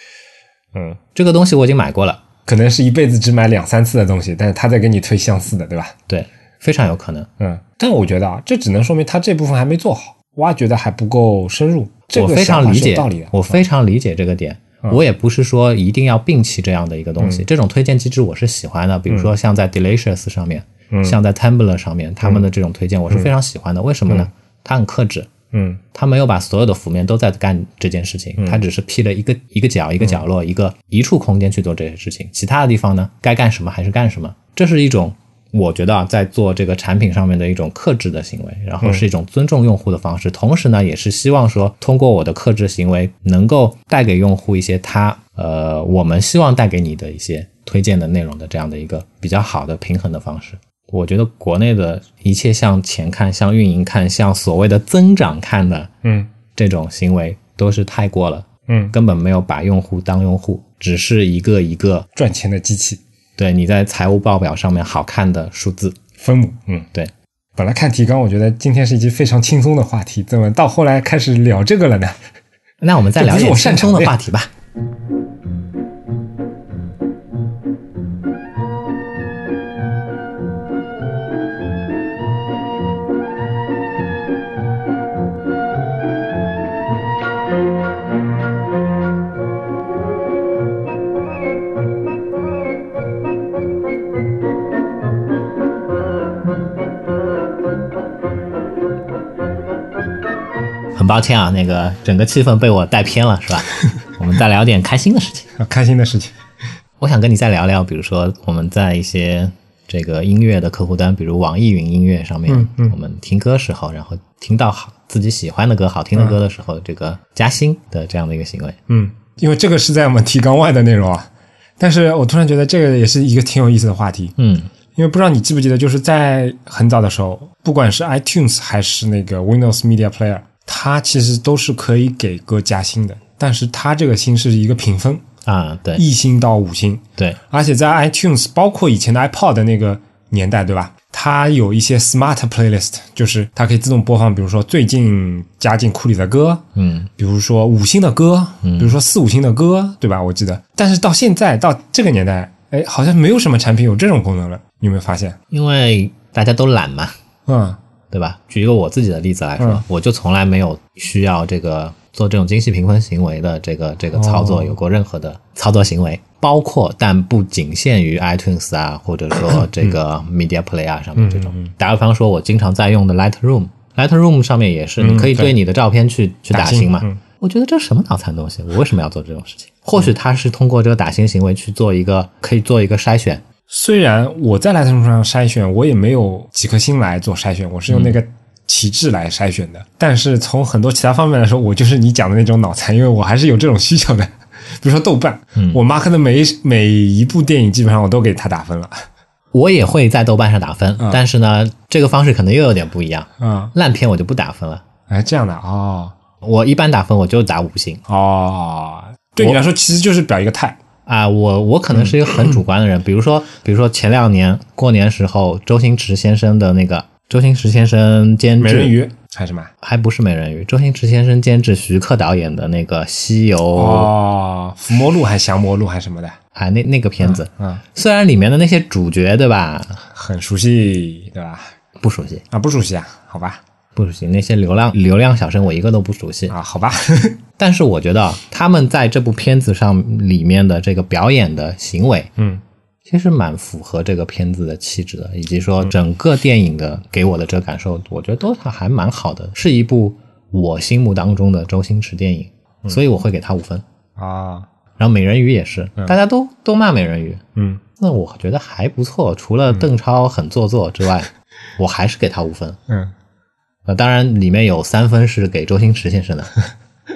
<laughs> 嗯。这个东西我已经买过了，可能是一辈子只买两三次的东西，但是他在给你推相似的，对吧？对，非常有可能。嗯，但我觉得啊，这只能说明他这部分还没做好，挖掘的还不够深入。这我非常理解道理的。，我非常理解这个点。我也不是说一定要摒弃这样的一个东西，这种推荐机制我是喜欢的。比如说像在 Delicious 上面，像在 Tumblr 上面，他们的这种推荐我是非常喜欢的。为什么呢？它很克制，嗯他没有把所有的浮面都在干这件事情，他只是批了一个一个角、一个角落、一个一处空间去做这些事情，其他的地方呢，该干什么还是干什么。这是一种我觉得啊，在做这个产品上面的一种克制的行为，然后是一种尊重用户的方式，同时呢，也是希望说通过我的克制行为，能够带给用户一些他呃我们希望带给你的一些推荐的内容的这样的一个比较好的平衡的方式。我觉得国内的一切向前看、向运营看、向所谓的增长看的嗯这种行为都是太过了，嗯，根本没有把用户当用户，只是一个一个赚钱的机器对你在财务报表上面好看的数字。分母。嗯，对，本来看提纲，我觉得今天是一期非常轻松的话题，怎么到后来开始聊这个了呢？那我们再聊 <laughs> 这不是我点轻松擅长的话题吧。抱歉啊，那个整个气氛被我带偏了，是吧？<laughs> 我们再聊点开心的事情。啊开心的事情。我想跟你再聊聊，比如说我们在一些这个音乐的客户端，比如网易云音乐上面，嗯嗯我们听歌时候，然后听到好自己喜欢的歌、好听的歌的时候，这个加薪的这样的一个行为。嗯，因为这个是在我们提纲外的内容啊，但是我突然觉得这个也是一个挺有意思的话题。嗯因为不知道你记不记得，就是在很早的时候，不管是 iTunes 还是那个 Windows Media Player，它其实都是可以给歌加星的，但是它这个星是一个评分，啊，对。一星到五星，对，而且在 iTunes，包括以前的 iPod 的那个年代，对吧？它有一些 Smart Playlist，就是它可以自动播放，比如说最近加进库里的歌，嗯。比如说五星的歌，嗯。比如说四五星的歌，对吧？我记得，但是到现在到这个年代，哎，好像没有什么产品有这种功能了，你有没有发现？因为大家都懒嘛，嗯对吧？举一个我自己的例子来说，嗯我就从来没有需要这个做这种精细评分行为的这个这个操作哦有过任何的操作行为，包括但不仅限于 iTunes 啊，或者说这个 Media Player 啊上面这种。打个比方说，我经常在用的 Lightroom。Lightroom 上面也是，你可以对对你的照片去去打星嘛。嗯我觉得这是什么脑残东西？我为什么要做这种事情？或许他是通过这个打星行为去做一个，可以做一个筛选。虽然我在 Lightroom 上筛选，我也没有几颗星来做筛选，我是用那个旗帜来筛选的。但是从很多其他方面来说，我就是你讲的那种脑残，因为我还是有这种需求的。比如说豆瓣，我妈可能每一每一部电影基本上我都给她打分了。我也会在豆瓣上打分，但是呢，这个方式可能又有点不一样。嗯，烂片我就不打分了，哎，这样的哦我一般打分我就打五星哦，对你来说其实就是表一个态。啊。我我可能是一个很主观的人，比如说比如说前两年过年时候，周星驰先生的那个周星驰先生监制，美人鱼还是什么？还不是美人鱼，周星驰先生监制，徐克导演的那个《西游》哦，伏魔录还是降魔录还是什么的？啊，那那个片子，嗯，虽然里面的那些主角对吧很熟悉，对吧？不熟悉，啊，不熟悉啊？好吧，不熟悉那些流量流量小生，我一个都不熟悉。啊，好吧，<laughs> 但是我觉得他们在这部片子上里面的这个表演的行为，嗯，其实蛮符合这个片子的气质的，以及说整个电影的给我的这个感受，我觉得都还蛮好的，是一部我心目当中的周星驰电影，所以我会给他五分。啊，然后美人鱼也是，大家都都骂美人鱼，嗯，那我觉得还不错，除了邓超很做作之外，<laughs> 我还是给他五分。嗯，呃，当然里面有三分是给周星驰先生的，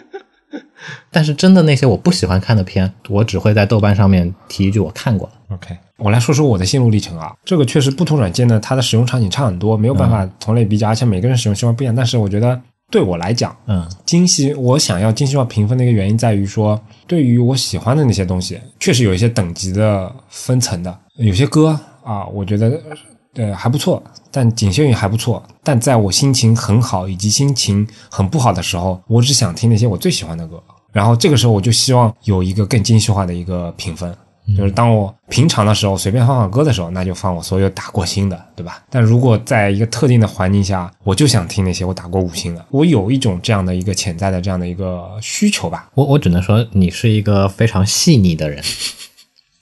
<laughs> 但是真的那些我不喜欢看的片，我只会在豆瓣上面提一句我看过了。OK，我来说说我的心路历程啊。这个确实不同软件呢，它的使用场景差很多，没有办法同类比较，而且每个人使用习惯不一样。但是我觉得对我来讲，嗯精细，我想要精细化评分的一个原因在于说，对于我喜欢的那些东西，确实有一些等级的分层的。有些歌啊，我觉得呃还不错，但仅限于还不错。但在我心情很好以及心情很不好的时候，我只想听那些我最喜欢的歌。然后这个时候我就希望有一个更精细化的一个评分。就是当我平常的时候随便放放歌的时候，那就放我所有打过星的，对吧？但如果在一个特定的环境下，我就想听那些我打过五星的，我有一种这样的一个潜在的这样的一个需求吧。我我只能说你是一个非常细腻的人。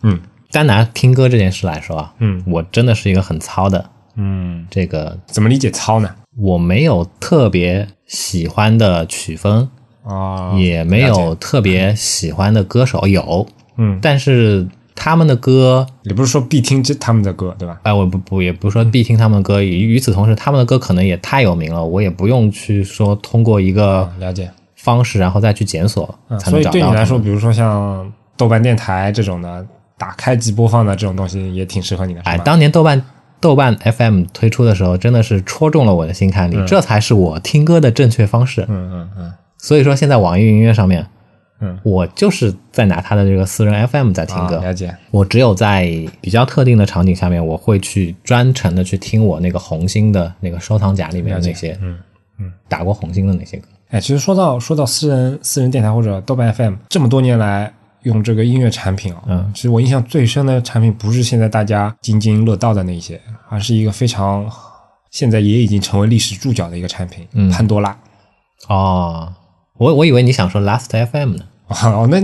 嗯单拿听歌这件事来说啊，嗯我真的是一个很糙的嗯，这个，怎么理解糙呢？我没有特别喜欢的曲风，啊、也没有特别喜欢的歌手，有，嗯但是他们的歌，也不是说必听这他们的歌，对吧？哎，我不不也不是说必听他们的歌，与与此同时，他们的歌可能也太有名了，我也不用去说通过一个了解。方式，然后再去检索嗯，所以才能找到所以。对你来说，比如说像豆瓣电台这种的，打开即播放的这种东西，也挺适合你的，是哎，当年豆瓣豆瓣 FM 推出的时候，真的是戳中了我的心坎里，这才是我听歌的正确方式。嗯嗯嗯所以说，现在网易云音乐上面，嗯，我就是在拿它的这个私人 FM 在听啊，歌。了解。我只有在比较特定的场景下面，我会去专程的去听我那个红星的那个收藏夹里面的那些，嗯嗯，打过红星的那些歌。哎，其实说到说到私人私人电台或者豆瓣 FM，这么多年来用这个音乐产品啊，嗯其实我印象最深的产品不是现在大家津津乐道的那些，而是一个非常现在也已经成为历史注脚的一个产品，嗯潘多拉。哦，我我以为你想说 Last FM 呢。哦，那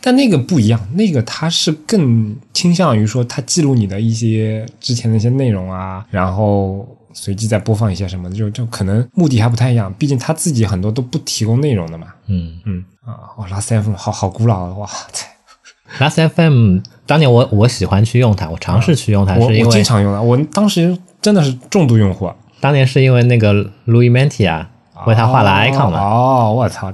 但那个不一样，那个它是更倾向于说它记录你的一些之前的一些内容啊，然后随机再播放一些什么的，就就可能目的还不太一样，毕竟他自己很多都不提供内容的嘛。嗯嗯啊，哇，拉 C F 好好古老啊，哇塞！<laughs> Last FM 当年我我喜欢去用它，我尝试去用它，我我经是因为经常用的，我当时真的是重度用户啊，当年是因为那个 Louis Manti 啊为他画了 icon 嘛。哦，我操，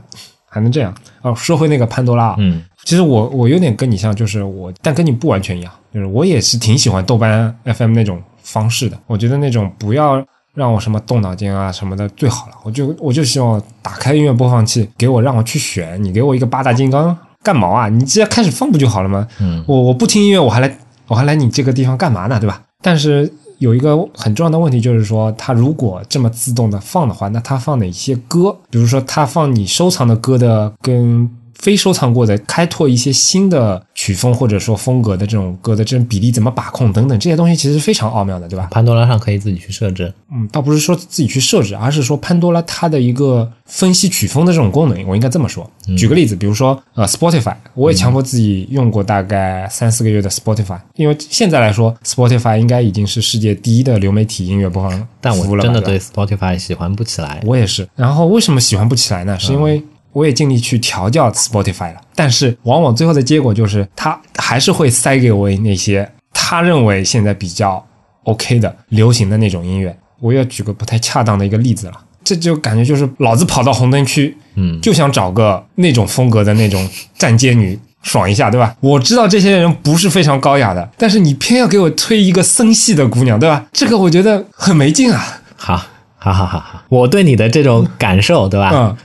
还能这样？哦，说回那个潘多拉，嗯其实我我有点跟你像，就是我，但跟你不完全一样，就是我也是挺喜欢豆瓣 FM 那种方式的。我觉得那种不要让我什么动脑筋啊什么的最好了。我就我就希望打开音乐播放器，给我让我去选，你给我一个八大金刚干毛啊？你直接开始放不就好了吗？嗯我我不听音乐，我还来我还来你这个地方干嘛呢？对吧？但是有一个很重要的问题就是说，它如果这么自动的放的话，那它放哪些歌？比如说，它放你收藏的歌的跟非收藏过的，开拓一些新的曲风或者说风格的这种歌的这种比例怎么把控等等，这些东西其实非常奥妙的，对吧？潘多拉上可以自己去设置。嗯，倒不是说自己去设置，而是说潘多拉它的一个分析曲风的这种功能，我应该这么说。举个例子，比如说呃，Spotify，我也强迫自己用过大概三四个月的 Spotify，因为现在来说，Spotify 应该已经是世界第一的流媒体音乐播放但服务了但，我真的对 Spotify 喜欢不起来。我也是。然后为什么喜欢不起来呢？是因为我也尽力去调教 Spotify 了，但是往往最后的结果就是，他还是会塞给我那些他认为现在比较 OK 的流行的那种音乐。我要举个不太恰当的一个例子了，这就感觉就是老子跑到红灯区，嗯就想找个那种风格的那种站街女爽一下，对吧？我知道这些人不是非常高雅的，但是你偏要给我推一个森系的姑娘，对吧？这个我觉得很没劲啊。好，好，好，好，好，我对你的这种感受，对吧？嗯，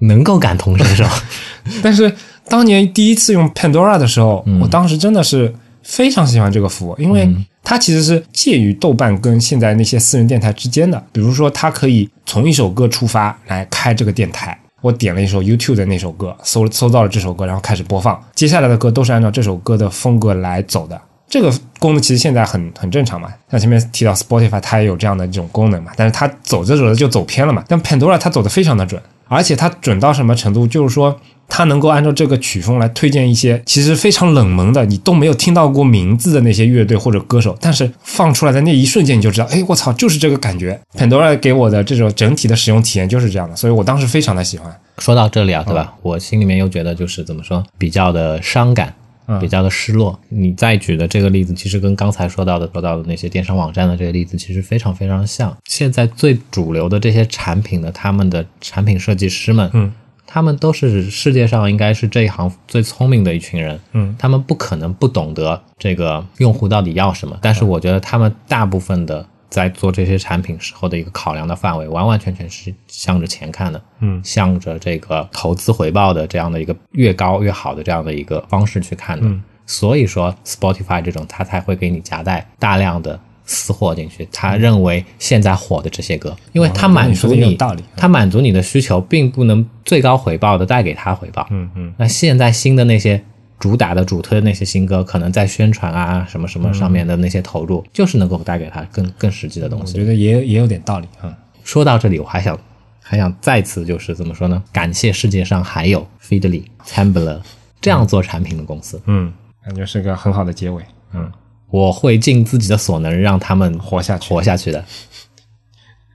能够感同身受。<laughs> 但是当年第一次用 Pandora 的时候，我当时真的是非常喜欢这个服务，因为它其实是介于豆瓣跟现在那些私人电台之间的。比如说，它可以从一首歌出发来开这个电台。我点了一首 YouTube 的那首歌，搜搜到了这首歌，然后开始播放。接下来的歌都是按照这首歌的风格来走的。这个功能其实现在很很正常嘛，像前面提到 Spotify 它也有这样的这种功能嘛，但是它走着走着就走偏了嘛。但 Pandora 它走的非常的准，而且它准到什么程度？就是说它能够按照这个曲风来推荐一些其实非常冷门的，你都没有听到过名字的那些乐队或者歌手，但是放出来的那一瞬间你就知道，哎，我操，就是这个感觉。Pandora 给我的这种整体的使用体验就是这样的，所以我当时非常的喜欢。说到这里啊，对吧？我心里面又觉得就是怎么说，比较的伤感。比较的失落。你再举的这个例子，其实跟刚才说到的说到的那些电商网站的这个例子，其实非常非常像。现在最主流的这些产品的他们的产品设计师们，嗯，他们都是世界上应该是这一行最聪明的一群人，嗯，他们不可能不懂得这个用户到底要什么。但是我觉得他们大部分的。在做这些产品时候的一个考量的范围，完完全全是向着钱看的，嗯，向着这个投资回报的这样的一个越高越好的这样的一个方式去看的。所以说，Spotify 这种它才会给你夹带大量的私货进去。他认为现在火的这些歌，因为它满足你，它满足你的需求，并不能最高回报的带给他回报。嗯嗯。那现在新的那些。主打的主推的那些新歌，可能在宣传啊什么什么上面的那些投入，就是能够带给他更更实际的东西。我觉得也也有点道理啊。说到这里，我还想还想再次就是怎么说呢？感谢世界上还有 Feedly、Tumblr 这样做产品的公司。嗯，感觉是个很好的结尾。嗯，我会尽自己的所能让他们活下去，活下去的。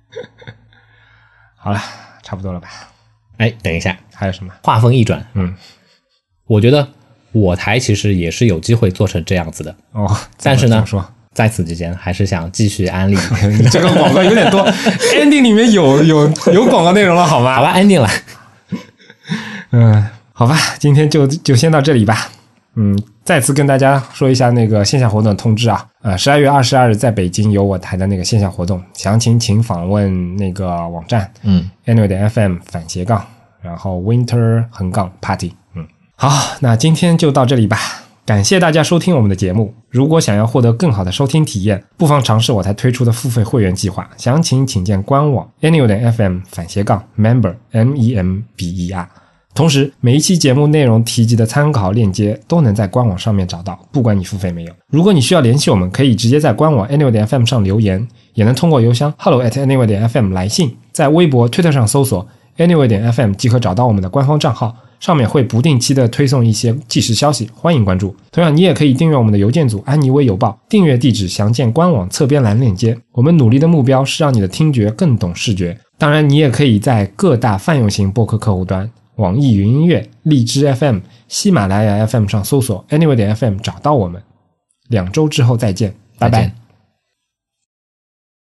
<laughs> 好了，差不多了吧？哎，等一下，还有什么？话锋一转，嗯，我觉得。我台其实也是有机会做成这样子的哦，但是呢，说在此之间还是想继续安利。你 <laughs> 这个广告有点多，ending 里面有有有广告内容了，好吗？好吧，ending 了。嗯，好吧，今天就就先到这里吧。嗯，再次跟大家说一下那个线下活动通知啊，呃，十二月二十二日在北京有我台的那个线下活动，详情请访问那个网站，嗯，annual 点 fm 反斜杠，然后 winter 横杠 party。好，那今天就到这里吧。感谢大家收听我们的节目。如果想要获得更好的收听体验，不妨尝试我才推出的付费会员计划。详情请见官网 annual 点 fm 反斜杠 member m e m b e r。同时，每一期节目内容提及的参考链接都能在官网上面找到，不管你付费没有。如果你需要联系我们，可以直接在官网 annual 点 fm 上留言，也能通过邮箱 hello at annual 点 fm 来信，在微博、推特上搜索 annual 点 fm 即可找到我们的官方账号。上面会不定期的推送一些即时消息，欢迎关注。同样，你也可以订阅我们的邮件组“安妮微邮报”，订阅地址详见官网侧边栏链接。我们努力的目标是让你的听觉更懂视觉。当然，你也可以在各大泛用型播客客户端、网易云音乐、荔枝 FM、喜马拉雅 FM 上搜索 “Anyway 点 FM” 找到我们。两周之后再见，拜拜。